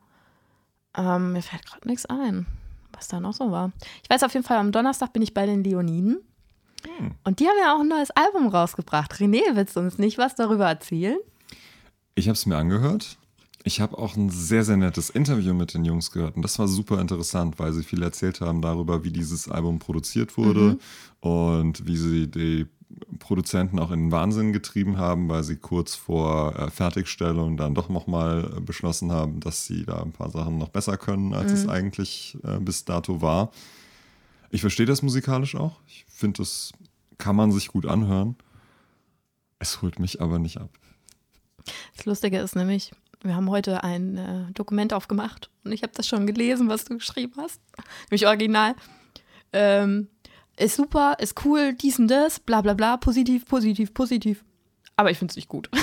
ähm, mir fällt gerade nichts ein, was da noch so war. Ich weiß auf jeden Fall, am Donnerstag bin ich bei den Leoniden. Und die haben ja auch ein neues Album rausgebracht. René, willst du uns nicht was darüber erzählen? Ich habe es mir angehört. Ich habe auch ein sehr, sehr nettes Interview mit den Jungs gehört. Und das war super interessant, weil sie viel erzählt haben darüber, wie dieses Album produziert wurde und wie sie die Produzenten auch in den Wahnsinn getrieben haben, weil sie kurz vor äh, Fertigstellung dann doch nochmal äh, beschlossen haben, dass sie da ein paar Sachen noch besser können, als es eigentlich äh, bis dato war. Ich verstehe das musikalisch auch. Ich finde, das kann man sich gut anhören. Es holt mich aber nicht ab. Das Lustige ist nämlich, wir haben heute ein äh, Dokument aufgemacht und ich habe das schon gelesen, was du geschrieben hast. Nämlich original. Ähm, ist super, ist cool, dies und das, bla bla bla, positiv, positiv, positiv. Aber ich finde es nicht gut.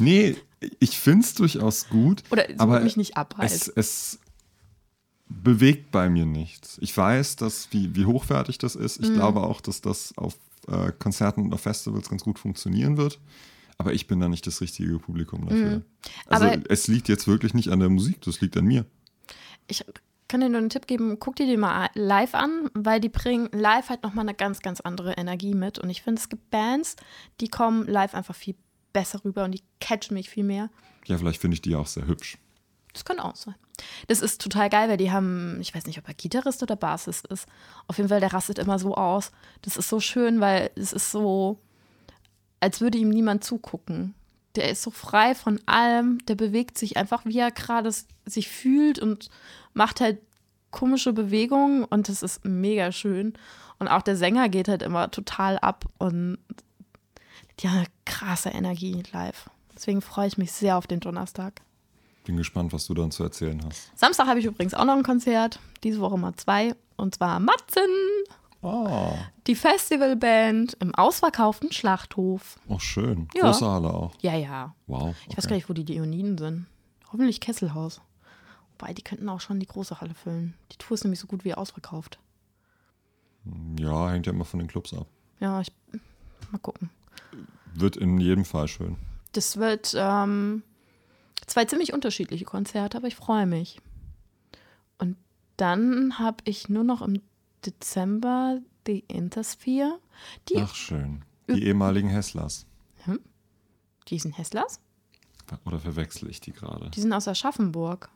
Nee, ich finde es durchaus gut. Oder es aber mich nicht es, abreißen. es bewegt bei mir nichts. Ich weiß, dass, wie, wie hochwertig das ist. Ich glaube auch, dass das auf äh, Konzerten und auf Festivals ganz gut funktionieren wird. Aber ich bin da nicht das richtige Publikum dafür. Also Mhm. Aber- es liegt jetzt wirklich nicht an der Musik, das liegt an mir. Ich kann dir nur einen Tipp geben, guck dir die mal live an, weil die bringen live halt nochmal eine ganz, ganz andere Energie mit. Und ich finde, es gibt Bands, die kommen live einfach viel besser rüber und die catchen mich viel mehr. Ja, vielleicht finde ich die auch sehr hübsch. Das kann auch sein. Das ist total geil, weil die haben, ich weiß nicht, ob er Gitarrist oder Bassist ist. Auf jeden Fall, der rastet immer so aus. Das ist so schön, weil es ist so, als würde ihm niemand zugucken. Der ist so frei von allem, der bewegt sich einfach, wie er gerade sich fühlt und macht halt komische Bewegungen und das ist mega schön. Und auch der Sänger geht halt immer total ab und die haben eine krasse Energie live. Deswegen freue ich mich sehr auf den Donnerstag. Bin gespannt, was du dann zu erzählen hast. Samstag habe ich übrigens auch noch ein Konzert. Diese Woche mal zwei. Und zwar Matzen, Oh, die Festivalband im ausverkauften Schlachthof. auch schön. Ja. Große Halle auch. Ja, ja. Wow. Ich weiß okay. gar nicht, wo die Leoniden sind. Hoffentlich Kesselhaus. Wobei, die könnten auch schon die große Halle füllen. Die Tour ist nämlich so gut wie ausverkauft. Ja, hängt ja immer von den Clubs ab. Ja, ich. Mal gucken. Wird in jedem Fall schön. Das wird ähm, zwei ziemlich unterschiedliche Konzerte, aber ich freue mich. Und dann habe ich nur noch im Dezember die Intersphere. Die, Ach, schön. Die ehemaligen Hesslers. die sind Hesslers? Oder verwechsel ich die gerade? Die sind aus Aschaffenburg.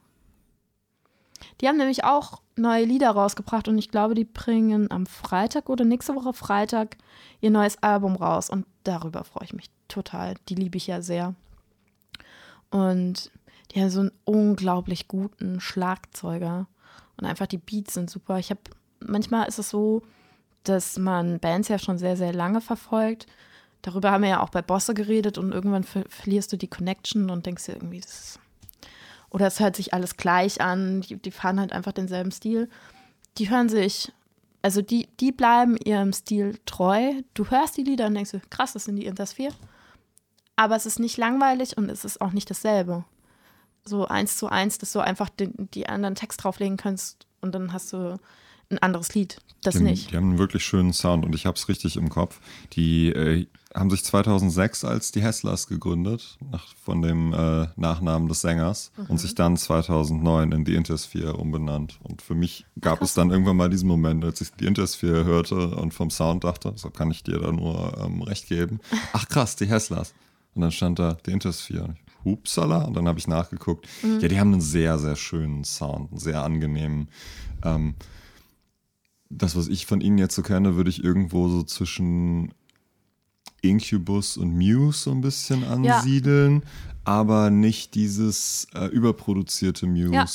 Die haben nämlich auch neue Lieder rausgebracht und ich glaube, die bringen am Freitag oder nächste Woche Freitag ihr neues Album raus und darüber freue ich mich total. Die liebe ich ja sehr. Und die haben so einen unglaublich guten Schlagzeuger und einfach die Beats sind super. Ich habe manchmal ist es so, dass man Bands ja schon sehr sehr lange verfolgt. Darüber haben wir ja auch bei Bosse geredet und irgendwann ver verlierst du die Connection und denkst dir irgendwie, das ist oder es hört sich alles gleich an, die, die fahren halt einfach denselben Stil. Die hören sich, also die, die bleiben ihrem Stil treu. Du hörst die Lieder und denkst dir, krass, das sind die Intersphere. Aber es ist nicht langweilig und es ist auch nicht dasselbe. So eins zu eins, dass du einfach den, die anderen Text drauflegen kannst und dann hast du ein anderes Lied. Das Die nicht. die haben einen wirklich schönen Sound und ich habe es richtig im Kopf. Die äh, haben sich 2006 als die Hesslers gegründet, nach, von dem äh, Nachnamen des Sängers, Mhm. und sich dann 2009 in die Intersphere umbenannt. Und für mich gab es dann irgendwann mal diesen Moment, als ich die Intersphere hörte und vom Sound dachte, so kann ich dir da nur ähm, recht geben. Ach krass, die Hesslers. Und dann stand da die Intersphere. Hupsala. Und dann habe ich nachgeguckt. Mhm. Ja, die haben einen sehr, sehr schönen Sound, einen sehr angenehmen. Ähm, das, was ich von ihnen jetzt so kenne, würde ich irgendwo so zwischen Incubus und Muse so ein bisschen Ja. ansiedeln, aber nicht dieses äh, überproduzierte Muse. Ja.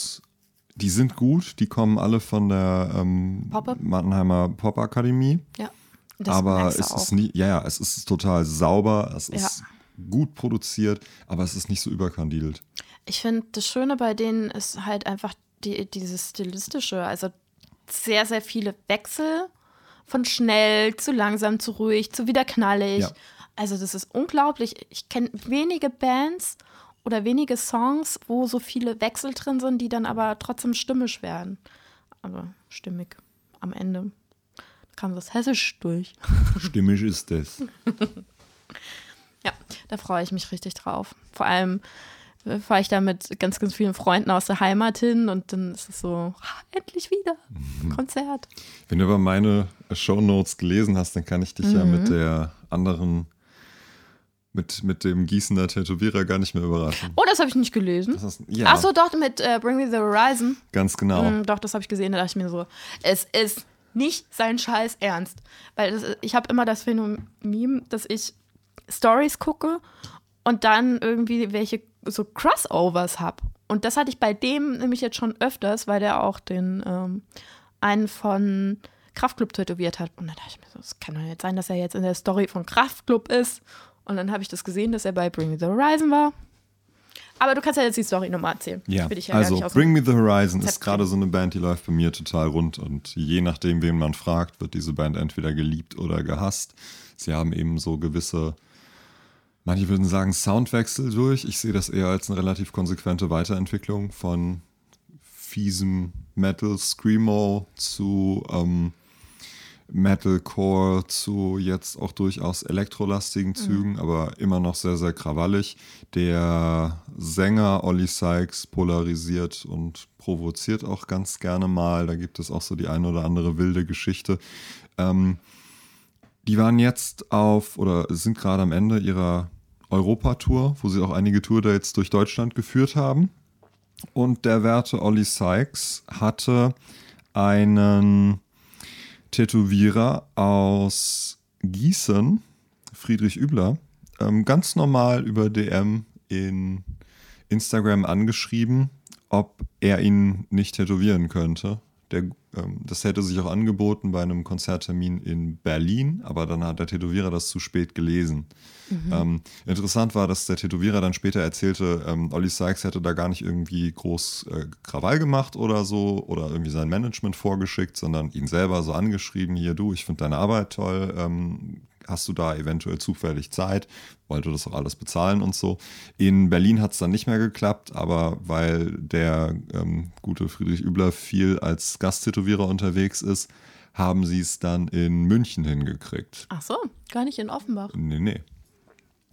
Die sind gut, die kommen alle von der ähm, Pop-Up? Mannheimer Popakademie, Ja. Das aber es auch. ist nie, ja, ja, es ist total sauber, es Ja. ist gut produziert, aber es ist nicht so überkandidelt. Ich finde, das Schöne bei denen ist halt einfach die, dieses Stilistische. Also sehr, sehr viele Wechsel von schnell zu langsam zu ruhig zu wieder knallig. Ja. Also das ist unglaublich. Ich kenne wenige Bands oder wenige Songs, wo so viele Wechsel drin sind, die dann aber trotzdem stimmisch werden. Aber stimmig am Ende kam das Hessisch durch. Stimmig ist das. Ja, da freue ich mich richtig drauf. Vor allem fahre ich da mit ganz, ganz vielen Freunden aus der Heimat hin und dann ist es so, ah, endlich wieder Konzert. Wenn du aber meine Shownotes gelesen hast, dann kann ich dich ja Mhm. mit der anderen, mit, mit dem Gießener Tätowierer gar nicht mehr überraschen. Oh, das habe ich nicht gelesen. Das ist, ja, Ach so, doch, mit äh, Bring Me the Horizon. ganz genau. Mm, doch, das habe ich gesehen. Da dachte ich mir so, es ist nicht sein Scheiß ernst. Weil das, ich habe immer das Phänomen, dass ich Stories gucke und dann irgendwie welche so Crossovers habe. Und das hatte ich bei dem nämlich jetzt schon öfters, weil der auch den ähm, einen von Kraftklub tätowiert hat. Und dann dachte ich mir so, es kann doch nicht sein, dass er jetzt in der Story von Kraftklub ist. Und dann habe ich das gesehen, dass er bei Bring Me the Horizon war. Aber du kannst ja jetzt die Story nochmal erzählen. Ja, ja also Bring Me the Horizon Konzept ist gerade so eine Band, die läuft bei mir total rund und je nachdem, wen man fragt, wird diese Band entweder geliebt oder gehasst. Sie haben eben so gewisse, manche würden sagen Soundwechsel durch. Ich sehe das eher als eine relativ konsequente Weiterentwicklung von fiesem Metal Screamo zu ähm, Metalcore zu jetzt auch durchaus elektrolastigen Zügen, aber immer noch sehr, sehr krawallig. Der Sänger Olli Sykes polarisiert und provoziert auch ganz gerne mal. Da gibt es auch so die eine oder andere wilde Geschichte. Ähm, die waren jetzt auf oder sind gerade am Ende ihrer Europatour, wo sie auch einige Tourdates durch Deutschland geführt haben. Und der werte Olli Sykes hatte einen Tätowierer aus Gießen, Friedrich Übler, ähm, ganz normal über DM in Instagram angeschrieben, ob er ihn nicht tätowieren könnte. Der, ähm, das hätte sich auch angeboten bei einem Konzerttermin in Berlin, aber dann hat der Tätowierer das zu spät gelesen. Ähm, interessant war, dass der Tätowierer dann später erzählte, ähm, Olli Sykes hätte da gar nicht irgendwie groß äh, Krawall gemacht oder so oder irgendwie sein Management vorgeschickt, sondern ihn selber so angeschrieben, hier du, ich finde deine Arbeit toll, ähm, hast du da eventuell zufällig Zeit, wollte das auch alles bezahlen und so. In Berlin hat es dann nicht mehr geklappt, aber weil der ähm, gute Friedrich Übler viel als Gasttätowierer unterwegs ist, haben sie es dann in München hingekriegt. Ach so, gar nicht in Offenbach. Nee, nee.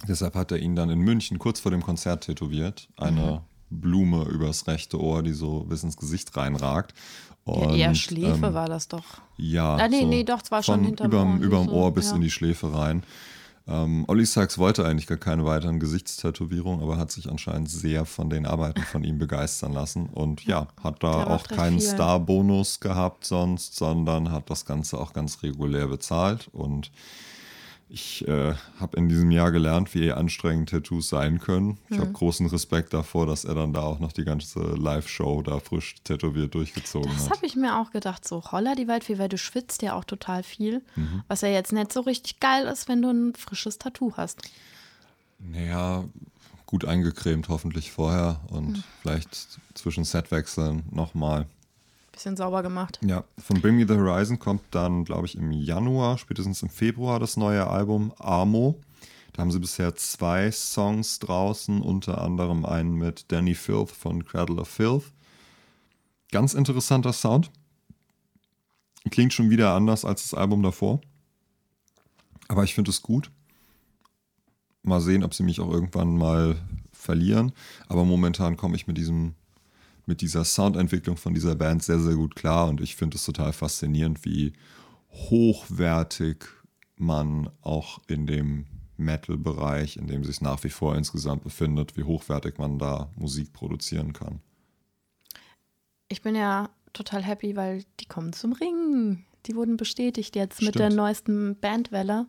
Deshalb hat er ihn dann in München kurz vor dem Konzert tätowiert. Eine Blume übers rechte Ohr, die so bis ins Gesicht reinragt. Ja, Und, eher Schläfe ähm, war das doch. Ja. Ah, nee, nee, doch, es war schon von hinterm überm, Ohr, überm so, Ohr bis ja. in die Schläfe rein. Ähm, Olli Sykes wollte eigentlich gar keine weiteren Gesichtstätowierungen, aber hat sich anscheinend sehr von den Arbeiten von ihm begeistern lassen. Und ja, hat da auch keinen. Star-Bonus gehabt sonst, sondern hat das Ganze auch ganz regulär bezahlt. Und ich äh, habe in diesem Jahr gelernt, wie anstrengend Tattoos sein können. Ich Mhm. habe großen Respekt davor, dass er dann da auch noch die ganze Live-Show da frisch tätowiert durchgezogen Das hat. habe ich mir auch gedacht, so holla die Waldfee, weil du schwitzt ja auch total viel. Mhm. Was ja jetzt nicht so richtig geil ist, wenn du ein frisches Tattoo hast. Naja, gut eingecremt hoffentlich vorher und Hm. vielleicht zwischen Setwechseln nochmal. Bisschen sauber gemacht. Ja, von Bring Me the Horizon kommt dann, glaube ich, im Januar, spätestens im Februar das neue Album Amo. Da haben sie bisher zwei Songs draußen, unter anderem einen mit Danny Filth von Cradle of Filth. Ganz interessanter Sound. Klingt schon wieder anders als das Album davor. Aber ich finde es gut. Mal sehen, ob sie mich auch irgendwann mal verlieren. Aber momentan komme ich mit diesem mit dieser Soundentwicklung von dieser Band sehr, sehr gut klar und ich finde es total faszinierend, wie hochwertig man auch in dem Metal-Bereich, in dem sich nach wie vor insgesamt befindet, wie hochwertig man da Musik produzieren kann. Ich bin ja total happy, weil die kommen zum Ring. Die wurden bestätigt jetzt mit der Stimmt. neuesten Bandwelle,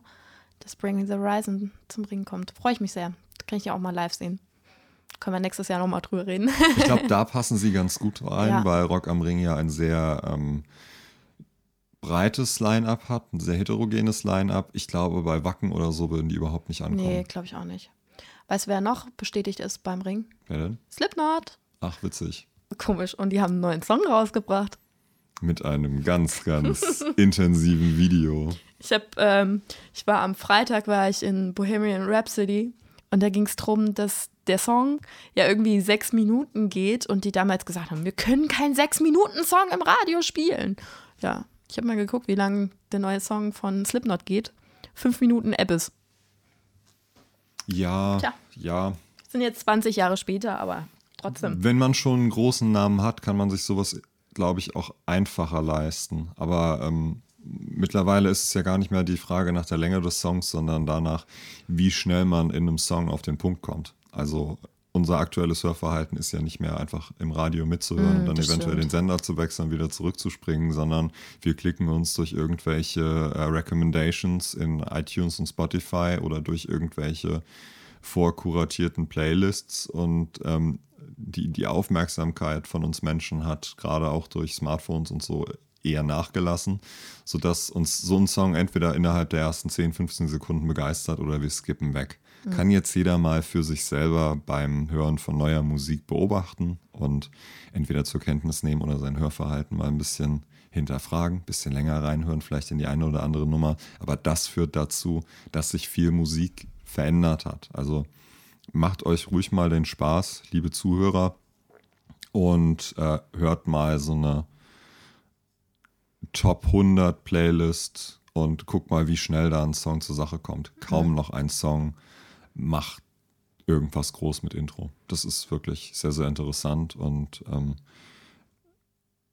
dass Bring Me the Horizon zum Ring kommt. Freue ich mich sehr. Kann ich ja auch mal live sehen. Können wir nächstes Jahr nochmal drüber reden. Ich glaube, da passen sie ganz gut rein, Ja. weil Rock am Ring ja ein sehr ähm, breites Line-Up hat, ein sehr heterogenes Line-Up. Ich glaube, bei Wacken oder so würden die überhaupt nicht ankommen. nee, glaube ich auch nicht. Weißt du, wer noch bestätigt ist beim Ring? Wer denn? Slipknot. Ach, witzig. Komisch. Und die haben einen neuen Song rausgebracht. Mit einem ganz, ganz intensiven Video. Ich habe, ähm, ich war am Freitag war ich in Bohemian Rhapsody und da ging es darum, dass der Song ja irgendwie sechs Minuten geht und die damals gesagt haben, wir können keinen sechs Minuten Song im Radio spielen. Ja, ich habe mal geguckt, wie lang der neue Song von Slipknot geht. Fünf Minuten Abyss. Ja, Tja. ja. Sind jetzt 20 Jahre später, aber trotzdem. Wenn man schon einen großen Namen hat, kann man sich sowas, glaube ich, auch einfacher leisten. Aber ähm, mittlerweile ist es ja gar nicht mehr die Frage nach der Länge des Songs, sondern danach, wie schnell man in einem Song auf den Punkt kommt. Also unser aktuelles Hörverhalten ist ja nicht mehr einfach im Radio mitzuhören Mm, und dann eventuell stimmt. den Sender zu wechseln, wieder zurückzuspringen, sondern wir klicken uns durch irgendwelche äh, Recommendations in iTunes und Spotify oder durch irgendwelche vorkuratierten Playlists und ähm, die, die Aufmerksamkeit von uns Menschen hat gerade auch durch Smartphones und so eher nachgelassen, sodass uns so ein Song entweder innerhalb der ersten 10, 15 Sekunden begeistert oder wir skippen weg. Kann jetzt jeder mal für sich selber beim Hören von neuer Musik beobachten und entweder zur Kenntnis nehmen oder sein Hörverhalten mal ein bisschen hinterfragen, ein bisschen länger reinhören, vielleicht in die eine oder andere Nummer. Aber das führt dazu, dass sich viel Musik verändert hat. Also macht euch ruhig mal den Spaß, liebe Zuhörer, und äh, hört mal so eine Top 100 Playlist und guckt mal, wie schnell da ein Song zur Sache kommt. Kaum noch ein Song macht irgendwas groß mit Intro. Das ist wirklich sehr, sehr interessant und ähm,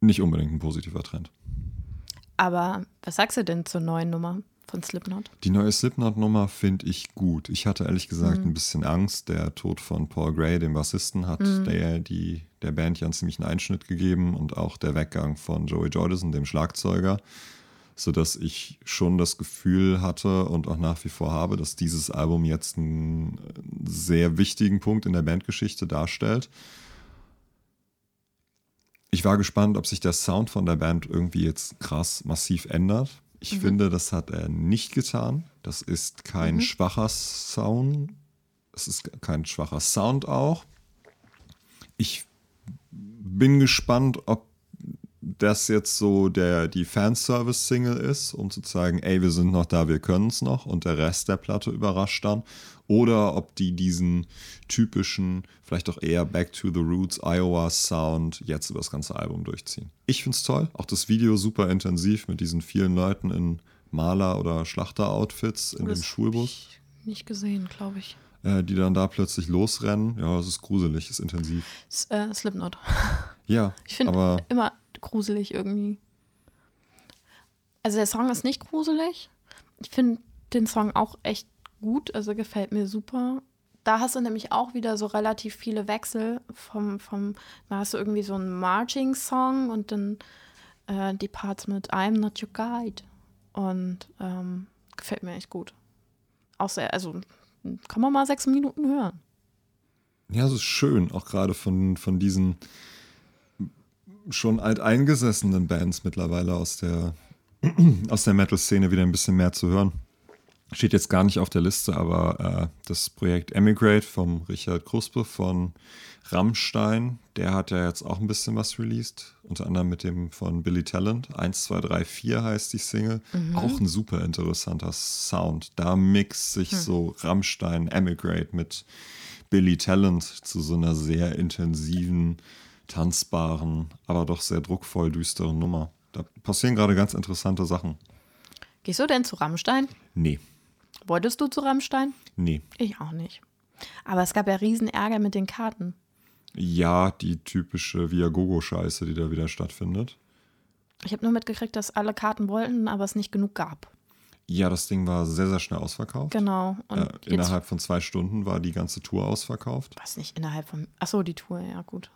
nicht unbedingt ein positiver Trend. Aber was sagst du denn zur neuen Nummer von Slipknot? Die neue Slipknot-Nummer finde ich gut. Ich hatte ehrlich gesagt ein bisschen Angst. Der Tod von Paul Gray, dem Bassisten, hat der, die, der Band ja einen ziemlichen Einschnitt gegeben und auch der Weggang von Joey Jordison, dem Schlagzeuger, sodass ich schon das Gefühl hatte und auch nach wie vor habe, dass dieses Album jetzt einen sehr wichtigen Punkt in der Bandgeschichte darstellt. Ich war gespannt, ob sich der Sound von der Band irgendwie jetzt krass massiv ändert. Ich finde, das hat er nicht getan. Das ist kein schwacher Sound. Es ist kein schwacher Sound auch. Ich bin gespannt, ob das jetzt so der, die Fanservice-Single ist, um zu zeigen, ey, wir sind noch da, wir können es noch und der Rest der Platte überrascht dann. Oder ob die diesen typischen, vielleicht auch eher Back to the Roots Iowa Sound jetzt über das ganze Album durchziehen. Ich finde es toll. Auch das Video super intensiv mit diesen vielen Leuten in Maler- oder Schlachter-Outfits in dem Das hab Schulbus, ich Nicht gesehen, glaube ich. äh, die dann da plötzlich losrennen. Ja, es ist gruselig, ist intensiv. S äh, Slipknot. Ja, Ich finde immer gruselig irgendwie. Also der Song ist nicht gruselig. Ich finde den Song auch echt gut, also gefällt mir super. Da hast du nämlich auch wieder so relativ viele Wechsel vom, vom da hast du irgendwie so einen Marching-Song und dann äh, die Parts mit I'm not your guide. Und ähm, gefällt mir echt gut. Auch sehr, also kann man mal sechs Minuten hören. Ja, es ist schön, auch gerade von, von diesen schon alteingesessenen Bands mittlerweile aus der, aus der Metal-Szene wieder ein bisschen mehr zu hören. Steht jetzt gar nicht auf der Liste, aber äh, das Projekt Emigrate vom Richard Kruspe von Rammstein, der hat ja jetzt auch ein bisschen was released, unter anderem mit dem von Billy Talent. 1, 2, 3, 4 heißt die Single. Auch ein super interessanter Sound. Da mixt sich so Rammstein Emigrate mit Billy Talent zu so einer sehr intensiven, tanzbaren, aber doch sehr druckvoll düsteren Nummer. Da passieren gerade ganz interessante Sachen. Gehst du denn zu Rammstein? Nee, Wolltest du zu Rammstein? nee. Ich auch nicht. Aber es gab ja riesen Ärger mit den Karten. Ja, die typische Viagogo-Scheiße, die da wieder stattfindet. Ich habe nur mitgekriegt, dass alle Karten wollten, aber es nicht genug gab. Ja, das Ding war sehr, sehr schnell ausverkauft. Genau. Äh, innerhalb von zwei Stunden war die ganze Tour ausverkauft. was nicht innerhalb von. Achso, die Tour, ja gut.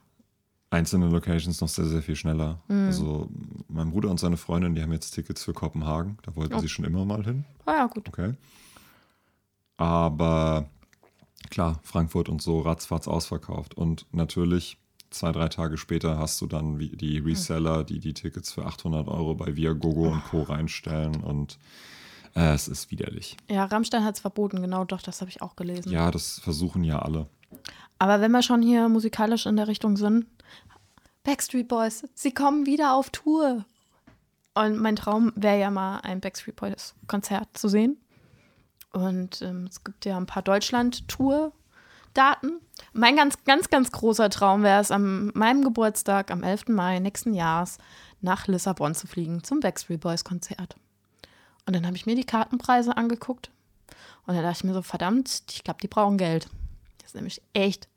Einzelne Locations noch sehr, sehr viel schneller. Mhm. Also mein Bruder und seine Freundin, die haben jetzt Tickets für Kopenhagen. Da wollten Oh. sie schon immer mal hin. Ah ja, gut. Okay. Aber klar, Frankfurt und so ratzfatz ausverkauft. Und natürlich, zwei, drei Tage später hast du dann die Reseller, die die Tickets für 800 Euro bei Viagogo und Co. reinstellen. Und Äh, es ist widerlich. Ja, Rammstein hat es verboten, genau, doch, das habe ich auch gelesen. Ja, das versuchen ja alle. Aber wenn wir schon hier musikalisch in der Richtung sind, Backstreet Boys, sie kommen wieder auf Tour. Und mein Traum wäre ja mal ein Backstreet Boys Konzert zu sehen. Und ähm, es gibt ja ein paar Deutschland-Tour-Daten. Mein ganz, ganz, ganz großer Traum wäre es, an meinem Geburtstag, am 11. Mai nächsten Jahres, nach Lissabon zu fliegen zum Backstreet Boys Konzert. Und dann habe ich mir die Kartenpreise angeguckt. Und dann dachte ich mir so, verdammt, ich glaube, die brauchen Geld. Das ist nämlich echt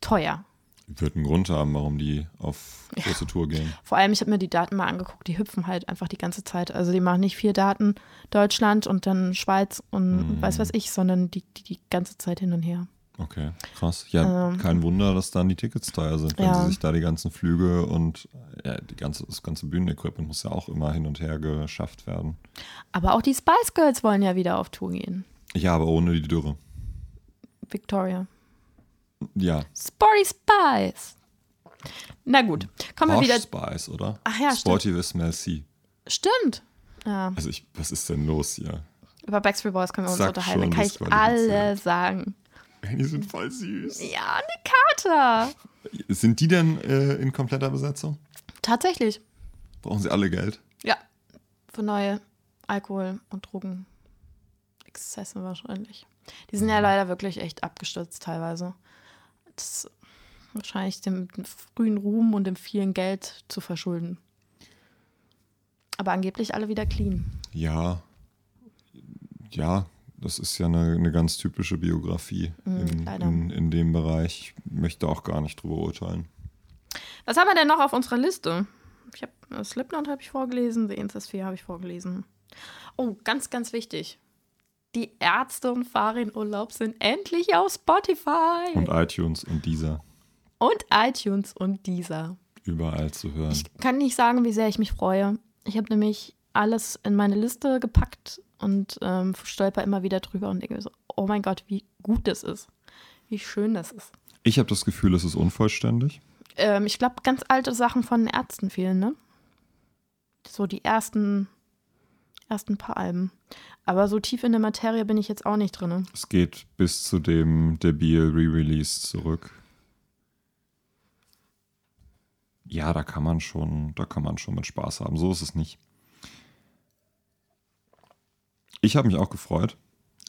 teuer. Wird einen Grund haben, warum die auf große Tour gehen. Vor allem, ich habe mir die Daten mal angeguckt, die hüpfen halt einfach die ganze Zeit. Also die machen nicht vier Daten Deutschland und dann Schweiz und Mhm. weiß was ich, sondern die, die die ganze Zeit hin und her. Okay, krass. Ja, Ähm, kein Wunder, dass dann die Tickets teuer sind, wenn Ja. sie sich da die ganzen Flüge und ja, die ganze, das ganze Bühnenequipment muss ja auch immer hin und her geschafft werden. Aber auch die Spice Girls wollen ja wieder auf Tour gehen. Ja, aber ohne die Dürre. Victoria. Ja, Sporty Spice. Na gut, kommen wir Porsche wieder. Spice, oder? Ach ja, stimmt. Sporty with Mel C. Stimmt. Ja, Also ich, was ist denn los hier? über Backstreet Boys können wir uns Sag unterhalten. schon, Dann kann ich alle sagen. Die sind voll süß. Ja, eine Kater. Sind die denn äh, in kompletter Besetzung? Tatsächlich. Brauchen sie alle Geld? Ja. Für neue Alkohol- und Drogenexzesse wahrscheinlich. Die sind ja leider wirklich echt abgestürzt teilweise. Das wahrscheinlich dem frühen Ruhm und dem vielen Geld zu verschulden. Aber angeblich alle wieder clean. Ja. Ja, das ist ja eine, eine ganz typische Biografie in, Mhm, leider. in, in dem Bereich. Ich möchte auch gar nicht drüber urteilen. Was haben wir denn noch auf unserer Liste? Ich habe Slipknot habe ich vorgelesen, The Incest 4 habe ich vorgelesen. Oh, ganz, ganz wichtig. Die Ärzte und Farin Urlaub sind endlich auf Spotify Und iTunes und dieser und iTunes und dieser. überall zu hören. Ich kann nicht sagen, wie sehr ich mich freue. Ich habe nämlich alles in meine Liste gepackt und ähm, stolper immer wieder drüber und denke mir so, oh mein Gott, wie gut das ist. Wie schön das ist. Ich habe das Gefühl, es ist unvollständig. Ähm, ich glaube, ganz alte Sachen von Ärzten fehlen, ne? So die ersten, ersten paar Alben. Aber so tief in der Materie bin ich jetzt auch nicht drin. Es geht bis zu dem Debil Re-Release zurück. Ja, da kann man schon, da kann man schon mit Spaß haben. So ist es nicht. Ich habe mich auch gefreut.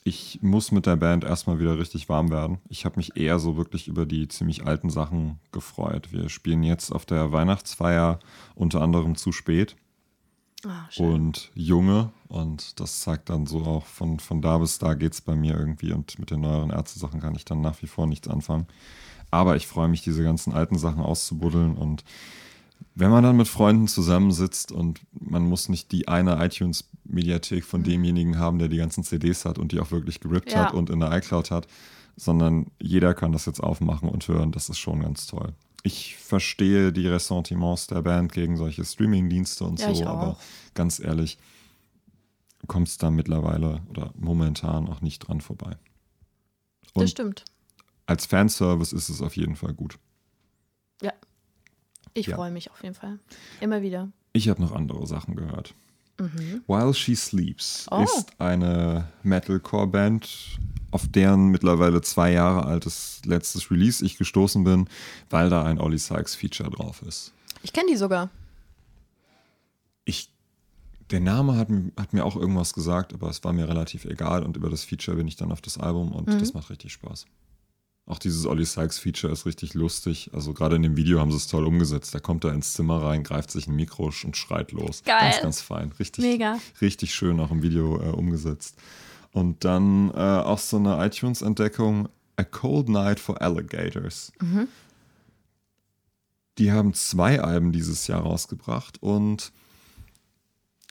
Ich muss mit der Band erstmal wieder richtig warm werden. Ich habe mich eher so wirklich über die ziemlich alten Sachen gefreut. Wir spielen jetzt auf der Weihnachtsfeier unter anderem zu spät Schön. und Junge. Und das zeigt dann so auch, von, von da bis da geht es bei mir irgendwie. Und mit den neueren Ärzte-Sachen kann ich dann nach wie vor nichts anfangen. Aber ich freue mich, diese ganzen alten Sachen auszubuddeln. Und wenn man dann mit Freunden zusammensitzt und man muss nicht die eine iTunes-Mediathek von demjenigen haben, der die ganzen CDs hat und die auch wirklich gerippt Ja. hat und in der iCloud hat, sondern jeder kann das jetzt aufmachen und hören, das ist schon ganz toll. Ich verstehe die Ressentiments der Band gegen solche Streaming-Dienste und Ja, so, aber ganz ehrlich, du kommst da mittlerweile oder momentan auch nicht dran vorbei. das Und stimmt. als Fanservice ist es auf jeden Fall gut. Ja. Ich Ja. freue mich auf jeden Fall. Immer wieder. Ich habe noch andere Sachen gehört. While She Sleeps Oh. ist eine Metalcore-Band, auf deren mittlerweile zwei Jahre altes letztes Release ich gestoßen bin, weil da ein Ollie Sykes-Feature drauf ist. Ich kenne die sogar. Ich, der Name hat, hat mir auch irgendwas gesagt, aber es war mir relativ egal und über das Feature bin ich dann auf das Album und Mhm. das macht richtig Spaß. Auch dieses Ollie Sykes-Feature ist richtig lustig. Also gerade in dem Video haben sie es toll umgesetzt. Da kommt er ins Zimmer rein, greift sich ein Mikro und schreit los. Geil. Ganz, ganz fein. Richtig, Mega. richtig schön auch im Video äh, umgesetzt. Und dann äh, auch so eine iTunes-Entdeckung, A Cold Night for Alligators. Die haben zwei Alben dieses Jahr rausgebracht und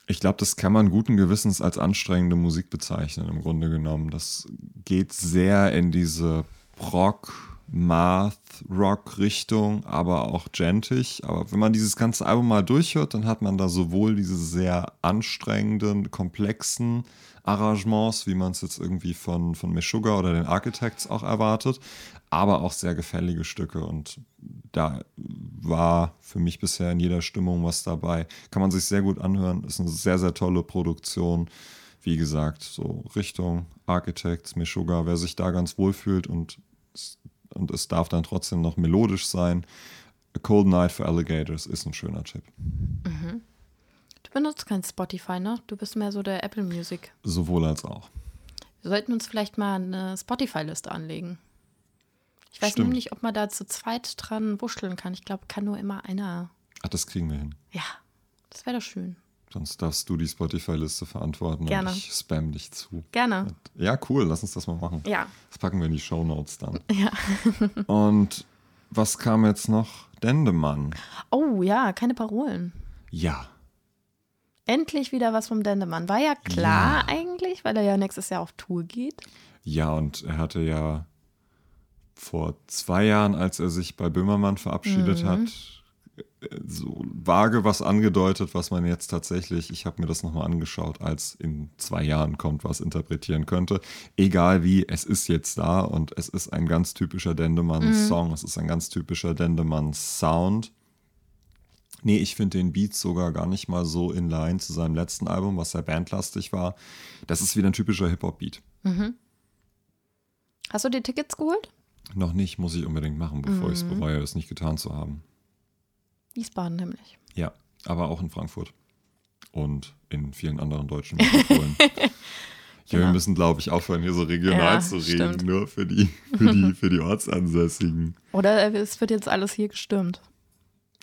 ich glaube, das kann man guten Gewissens als anstrengende Musik bezeichnen, im Grunde genommen. Das geht sehr in diese Rock, Math, Rock-Richtung, aber auch gentig. Aber wenn man dieses ganze Album mal durchhört, dann hat man da sowohl diese sehr anstrengenden, komplexen Arrangements, wie man es jetzt irgendwie von, von Meshuggah oder den Architects auch erwartet, aber auch sehr gefällige Stücke. Und da war für mich bisher in jeder Stimmung was dabei. Kann man sich sehr gut anhören. Ist eine sehr, sehr tolle Produktion. Wie gesagt, so Richtung Architects, Meshuggah, wer sich da ganz wohl fühlt und, und es darf dann trotzdem noch melodisch sein. A Cold Night for Alligators ist ein schöner Tipp. Du benutzt kein Spotify, ne? Du bist mehr so der Apple Music. Sowohl als auch. Wir sollten uns vielleicht mal eine Spotify-Liste anlegen. Ich weiß Stimmt. nämlich, ob man da zu zweit dran wuscheln kann. Ich glaube, kann nur immer einer. Ach, das kriegen wir hin. Ja, das wäre doch schön. Sonst darfst du die Spotify-Liste verantworten Gerne. und ich spam dich zu. Gerne. Ja, cool, lass uns das mal machen. Ja. Das packen wir in die Show Notes dann. Ja. Und was kam jetzt noch? Dendemann. Oh ja, keine Parolen. Ja. Endlich wieder was vom Dendemann. War ja klar eigentlich, weil er ja nächstes Jahr auf Tour geht. Ja, und er hatte ja vor zwei Jahren, als er sich bei Böhmermann verabschiedet hat, äh, so vage was angedeutet, was man jetzt tatsächlich, ich habe mir das nochmal angeschaut, als in zwei Jahren kommt, was interpretieren könnte. Egal wie, es ist jetzt da und es ist ein ganz typischer Dendemann-Song, es ist ein ganz typischer Dendemann-Sound. Nee, ich finde den Beat sogar gar nicht mal so in line zu seinem letzten Album, was sehr bandlastig war. Das ist wieder ein typischer Hip-Hop-Beat. Hast du die Tickets geholt? Noch nicht, muss ich unbedingt machen, bevor ich es bereue, es nicht getan zu haben. Wiesbaden nämlich. Ja, aber auch in Frankfurt und in vielen anderen deutschen Metropolen. Ja, wir Ja. müssen, glaube ich, aufhören, hier so regional Ja, zu reden, stimmt. nur für die, für, die, für die Ortsansässigen. Oder es wird jetzt alles hier gestürmt.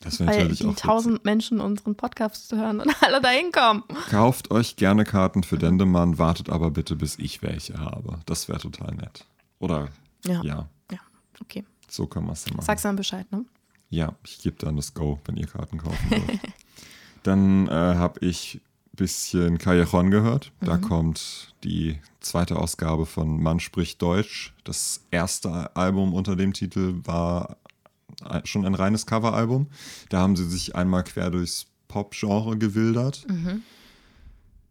Das wäre natürlich auch tausend Menschen unseren Podcast zu hören und alle da hinkommen. Kauft euch gerne Karten für Dendemann, wartet aber bitte, bis ich welche habe. Das wäre total nett. Oder Ja. ja, Ja, okay. so können wir es dann machen. Sagst dann Bescheid, ne? Ja, ich gebe dann das Go, wenn ihr Karten kaufen wollt. dann äh, habe ich ein bisschen Callejon gehört. Da kommt die zweite Ausgabe von Mann spricht Deutsch. Das erste Album unter dem Titel war ein- schon ein reines Coveralbum. Da haben sie sich einmal quer durchs Pop-Genre gewildert.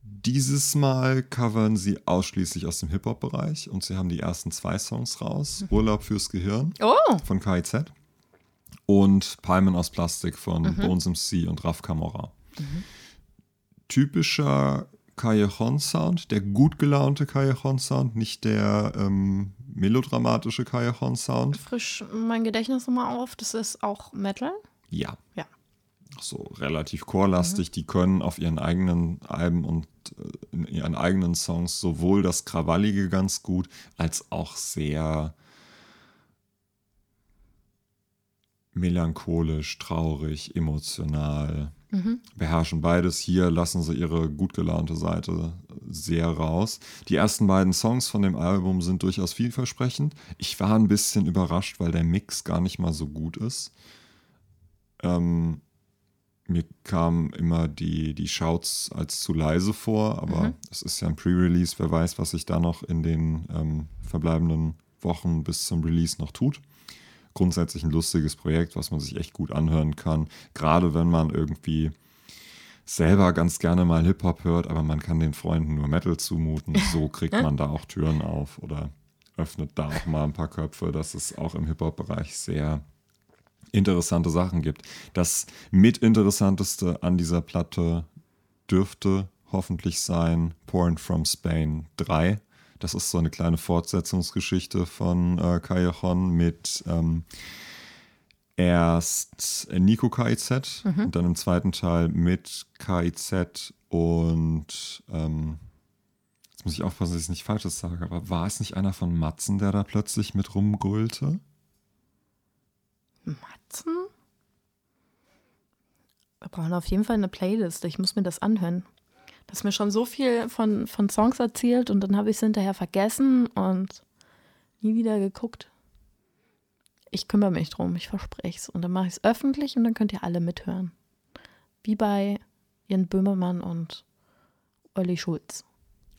Dieses Mal covern sie ausschließlich aus dem Hip-Hop-Bereich und sie haben die ersten zwei Songs raus. Urlaub fürs Gehirn Oh, von KIZ und Palmen aus Plastik von Bones MC und Raf Camora. Typischer Callejon-Sound, der gut gelaunte Callejon-Sound, nicht der ähm, melodramatische Callejon-Sound. frisch mein Gedächtnis nochmal auf. Das ist auch Metal. Ja, Ja. so relativ chorlastig. Die können auf ihren eigenen Alben und äh, in ihren eigenen Songs sowohl das Krawallige ganz gut, als auch sehr melancholisch, traurig, emotional. Beherrschen beides. Hier lassen sie ihre gut gelaunte Seite sehr raus. Die ersten beiden Songs von dem Album sind durchaus vielversprechend. Ich war ein bisschen überrascht, weil der Mix gar nicht mal so gut ist. Ähm, mir kamen immer die, die Shouts als zu leise vor, aber es ist ja ein Pre-Release. Wer weiß, was sich da noch in den ähm, verbleibenden Wochen bis zum Release noch tut. Grundsätzlich ein lustiges Projekt, was man sich echt gut anhören kann. Gerade wenn man irgendwie selber ganz gerne mal Hip-Hop hört, aber man kann den Freunden nur Metal zumuten. So kriegt man da auch Türen auf oder öffnet da auch mal ein paar Köpfe, dass es auch im Hip-Hop-Bereich sehr interessante Sachen gibt. Das mitinteressanteste an dieser Platte dürfte hoffentlich sein Porn from Spain 3. Das ist so eine kleine Fortsetzungsgeschichte von äh, Callejon mit ähm, erst Nico KIZ und dann im zweiten Teil mit KIZ und ähm, jetzt muss ich aufpassen, dass ich nicht Falsches sage, aber war es nicht einer von Matzen, der da plötzlich mit rumgrölte? Matzen? Wir brauchen auf jeden Fall eine Playlist. Ich muss mir das anhören. Du hast mir schon so viel von, von Songs erzählt und dann habe ich es hinterher vergessen und nie wieder geguckt. Ich kümmere mich drum, ich verspreche es. Und dann mache ich es öffentlich und dann könnt ihr alle mithören. Wie bei Jan Böhmermann und Olli Schulz.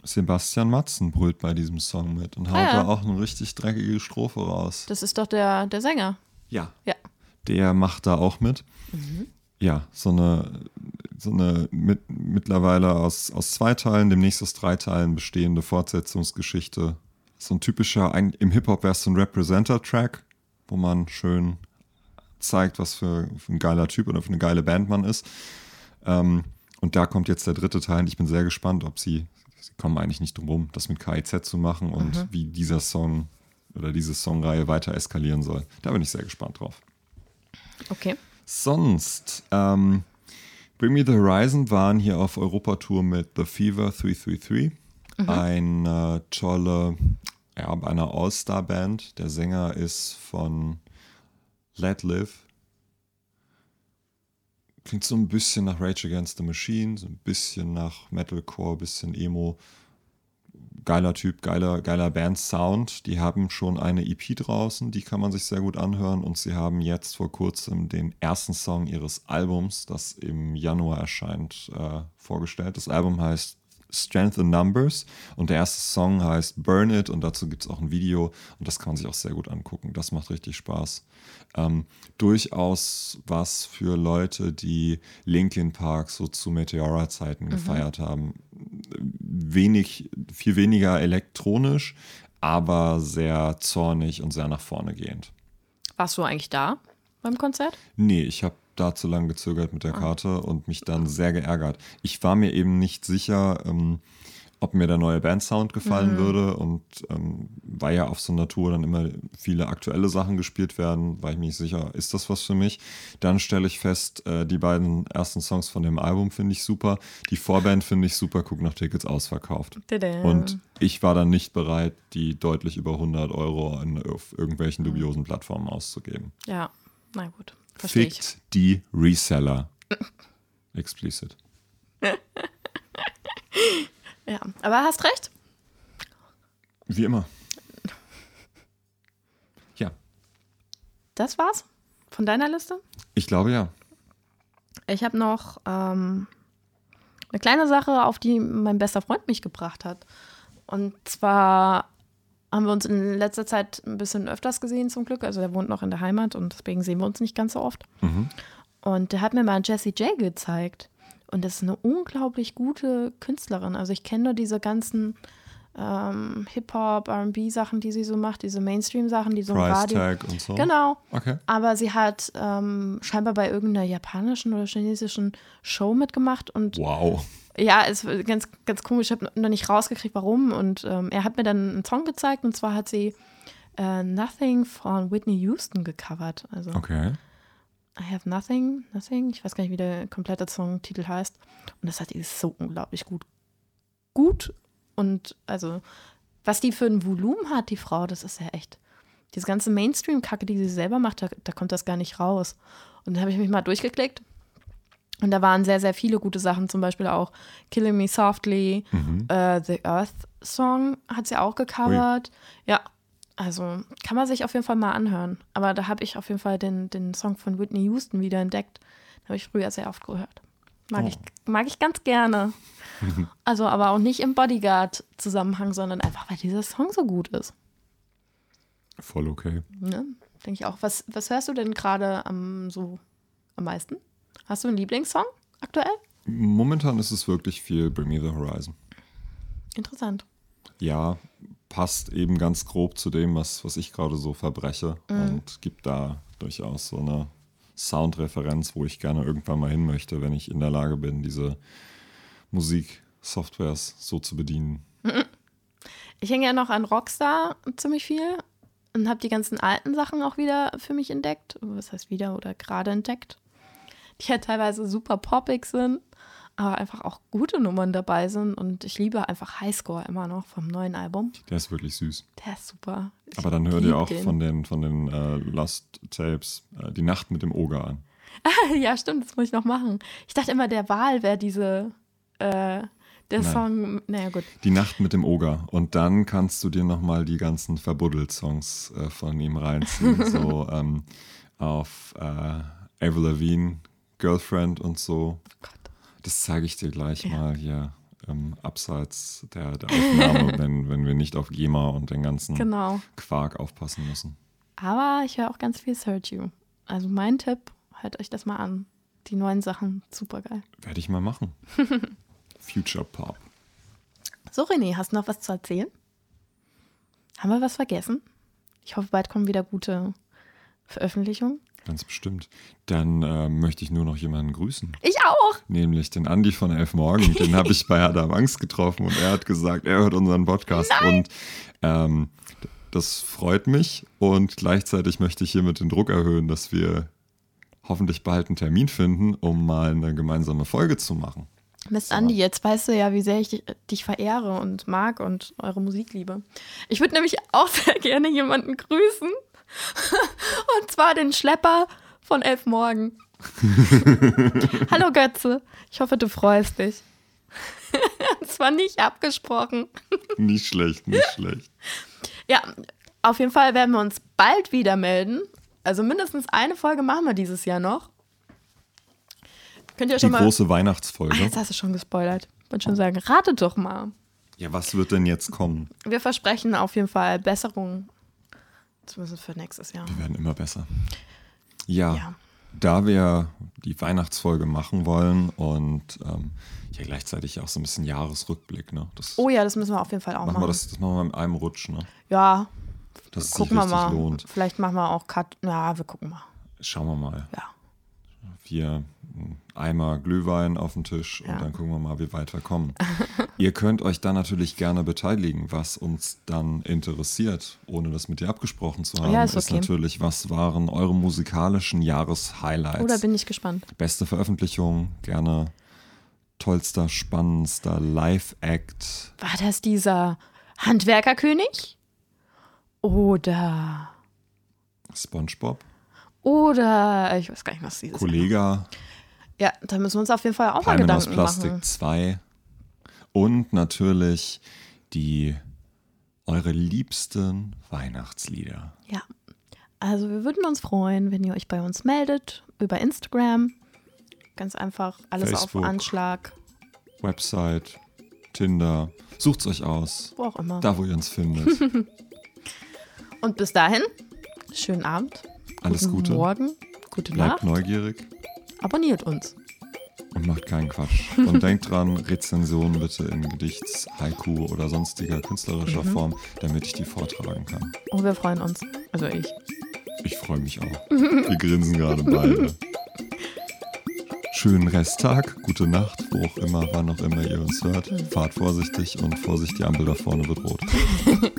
Sebastian Matzen brüllt bei diesem Song mit und haut Ah, ja. da auch eine richtig dreckige Strophe raus. Das ist doch der, der Sänger. Ja. Ja. Der macht da auch mit. Ja, so eine, so eine mit, mittlerweile aus, aus zwei Teilen, demnächst aus drei Teilen bestehende Fortsetzungsgeschichte. So ein typischer, ein, im Hip-Hop wäre es so ein Representer-Track, wo man schön zeigt, was für, für ein geiler Typ oder für eine geile Band man ist. Ähm, und da kommt jetzt der dritte Teil und ich bin sehr gespannt, ob sie sie kommen eigentlich nicht drum rum, das mit KIZ zu machen und wie dieser Song oder diese Songreihe weiter eskalieren soll. Da bin ich sehr gespannt drauf. Okay. Sonst, ähm, Bring Me the Horizon waren hier auf Europatour mit The Fever 333. Eine tolle, ja, eine All-Star-Band. Der Sänger ist von Let Live. Klingt so ein bisschen nach Rage Against the Machine, so ein bisschen nach Metalcore, bisschen Emo. Geiler Typ, geiler, geiler Band-Sound. Die haben schon eine EP draußen, die kann man sich sehr gut anhören. Und sie haben jetzt vor kurzem den ersten Song ihres Albums, das im Januar erscheint, äh, vorgestellt. Das Album heißt Strength in Numbers und der erste Song heißt Burn It und dazu gibt es auch ein Video und das kann man sich auch sehr gut angucken. Das macht richtig Spaß. Ähm, durchaus was für Leute, die Linkin Park so zu Meteora-Zeiten gefeiert haben. Wenig, viel weniger elektronisch, aber sehr zornig und sehr nach vorne gehend. Warst du eigentlich da beim Konzert? Nee, ich habe da zu lange gezögert mit der Karte und mich dann sehr geärgert. Ich war mir eben nicht sicher, ähm, ob mir der neue Bandsound gefallen würde und ähm, weil ja auf so einer Tour dann immer viele aktuelle Sachen gespielt werden, war ich mir nicht sicher, ist das was für mich? Dann stelle ich fest, äh, die beiden ersten Songs von dem Album finde ich super, die Vorband finde ich super, guck nach Tickets ausverkauft. Tada. Und ich war dann nicht bereit, die deutlich über 100 Euro an, auf irgendwelchen dubiosen Plattformen auszugeben. Ja, na gut. Fickt die Reseller. Explicit. Ja, aber hast recht. Wie immer. Ja, Das war's von deiner Liste. ich glaube ja. Ich habe noch ähm, eine kleine Sache, auf die mein bester Freund mich gebracht hat. Und zwar haben wir uns in letzter Zeit ein bisschen öfters gesehen, zum Glück. Also er wohnt noch in der Heimat und deswegen sehen wir uns nicht ganz so oft. Und der hat mir mal Jessie J gezeigt. Und das ist eine unglaublich gute Künstlerin. Also ich kenne nur diese ganzen ähm, Hip-Hop, RB-Sachen, die sie so macht, diese Mainstream-Sachen, die so im Price Radio. Tag und so. Genau. Okay. Aber sie hat ähm, scheinbar bei irgendeiner japanischen oder chinesischen Show mitgemacht und Wow. ja, es war ganz, ganz komisch. Ich habe noch nicht rausgekriegt, warum. Und ähm, er hat mir dann einen Song gezeigt und zwar hat sie äh, Nothing von Whitney Houston gecovert. Also Okay. I have nothing, nothing. Ich weiß gar nicht, wie der komplette Songtitel heißt. Und das hat die so unglaublich gut. Gut. Und also, was die für ein Volumen hat, die Frau, das ist ja echt. Diese ganze Mainstream-Kacke, die sie selber macht, da, da kommt das gar nicht raus. Und dann habe ich mich mal durchgeklickt. Und da waren sehr, sehr viele gute Sachen, zum Beispiel auch Killing Me Softly, äh, The Earth Song hat sie auch gecovert. Ja, also kann man sich auf jeden Fall mal anhören. Aber da habe ich auf jeden Fall den, den Song von Whitney Houston wieder entdeckt. Den habe ich früher sehr oft gehört. Mag, ich, mag ich ganz gerne. Also aber auch nicht im Bodyguard-Zusammenhang, sondern einfach, weil dieser Song so gut ist. Voll okay. Ne? Denke ich auch. Was, was hörst du denn gerade am, so am meisten? Hast du einen Lieblingssong aktuell? Momentan ist es wirklich viel Bring Me the Horizon. Interessant. Ja, passt eben ganz grob zu dem, was, was ich gerade so verbreche und gibt da durchaus so eine Soundreferenz, wo ich gerne irgendwann mal hin möchte, wenn ich in der Lage bin, diese Musiksoftwares so zu bedienen. Ich hänge ja noch an Rockstar ziemlich viel und habe die ganzen alten Sachen auch wieder für mich entdeckt. Was heißt wieder oder gerade entdeckt? Die ja teilweise super poppig sind, aber einfach auch gute Nummern dabei sind. Und ich liebe einfach Highscore immer noch vom neuen Album. Der ist wirklich süß. Der ist super. Ich Aber dann hör dir lieb auch den. von den, von den äh, Lost Tapes äh, Die Nacht mit dem Oger an. ja, stimmt, das muss ich noch machen. Ich dachte immer, der Wahl wäre diese, äh, der Nein. Song. Naja, gut. Die Nacht mit dem Oger. Und dann kannst du dir nochmal die ganzen Verbuddelt-Songs äh, von ihm reinziehen. so ähm, auf äh, Avril Lavigne, Girlfriend und so. Gott. Das zeige ich dir gleich Ja. mal hier ähm, abseits der, der Aufnahme, wenn, wenn wir nicht auf GEMA und den ganzen Genau. Quark aufpassen müssen. Aber ich höre auch ganz viel Sergio. Also mein Tipp, hört euch das mal an. Die neuen Sachen, super geil. Werde ich mal machen. Future Pop. So, René, hast du noch was zu erzählen? Haben wir was vergessen? Ich hoffe, bald kommen wieder gute Veröffentlichungen. Ganz bestimmt. Dann äh, möchte ich nur noch jemanden grüßen. Ich auch. Nämlich den Andi von Elf Morgen. Den habe ich bei Adam Angst getroffen und er hat gesagt, er hört unseren Podcast. Nein. Und ähm, das freut mich. Und gleichzeitig möchte ich hiermit den Druck erhöhen, dass wir hoffentlich bald einen Termin finden, um mal eine gemeinsame Folge zu machen. Mist, Andi, jetzt weißt du ja, wie sehr ich dich, dich verehre und mag und eure Musik liebe. Ich würde nämlich auch sehr gerne jemanden grüßen. Und zwar den Schlepper von Elf Morgen. Hallo Götze, ich hoffe, du freust dich. Das war nicht abgesprochen. Nicht schlecht, nicht schlecht. Ja, auf jeden Fall werden wir uns bald wieder melden. Also mindestens eine Folge machen wir dieses Jahr noch. Könnt ihr Die schon mal. große Ach, Weihnachtsfolge. jetzt hast du schon gespoilert. Ich wollte schon sagen, ratet doch mal. Ja, was wird denn jetzt kommen? Wir versprechen auf jeden Fall Besserungen. Zumindest für nächstes Jahr. Wir werden immer besser. Ja, Ja. da wir die Weihnachtsfolge machen wollen und ähm, ja gleichzeitig auch so ein bisschen Jahresrückblick, ne? Das Oh ja, das müssen wir auf jeden Fall auch machen machen. wir das, das machen wir in einem Rutsch, ne? Ja, Dass es sich gucken wir mal. lohnt. Vielleicht machen wir auch Cut. Ja, wir gucken mal. Schauen wir mal. Ja. Vier ein Eimer Glühwein auf den Tisch Ja. und dann gucken wir mal, wie weit wir kommen. Ihr könnt euch dann natürlich gerne beteiligen, was uns dann interessiert, ohne das mit dir abgesprochen zu haben. Ja, ist okay. natürlich, was waren eure musikalischen Jahreshighlights? Oder bin ich gespannt. Beste Veröffentlichung, gerne tollster, spannendster Live-Act. War das dieser Handwerkerkönig? Oder. SpongeBob, Oder. Ich weiß gar nicht, was dieses. Kollega, Ja, da müssen wir uns auf jeden Fall auch mal Palmen aus Gedanken Plastik machen. 2 und natürlich die eure liebsten Weihnachtslieder. Ja. Also, wir würden uns freuen, wenn ihr euch bei uns meldet über Instagram. Ganz einfach alles Facebook. auf Anschlag, Website, Tinder, sucht's euch aus, wo auch immer. da wo ihr uns findet. Und bis dahin, schönen Abend. Alles guten Gute. Morgen, gute Bleibt Nacht. neugierig Abonniert uns. und macht keinen Quatsch. Und denkt dran, Rezensionen bitte in Gedichts, Haiku oder sonstiger künstlerischer Mhm. Form, damit ich die vortragen kann. Und wir freuen uns. Also ich. Ich freue mich auch. Wir grinsen gerade beide. Schönen Resttag, gute Nacht, wo auch immer, wann auch immer ihr uns hört. Fahrt vorsichtig und Vorsicht, die Ampel da vorne wird rot.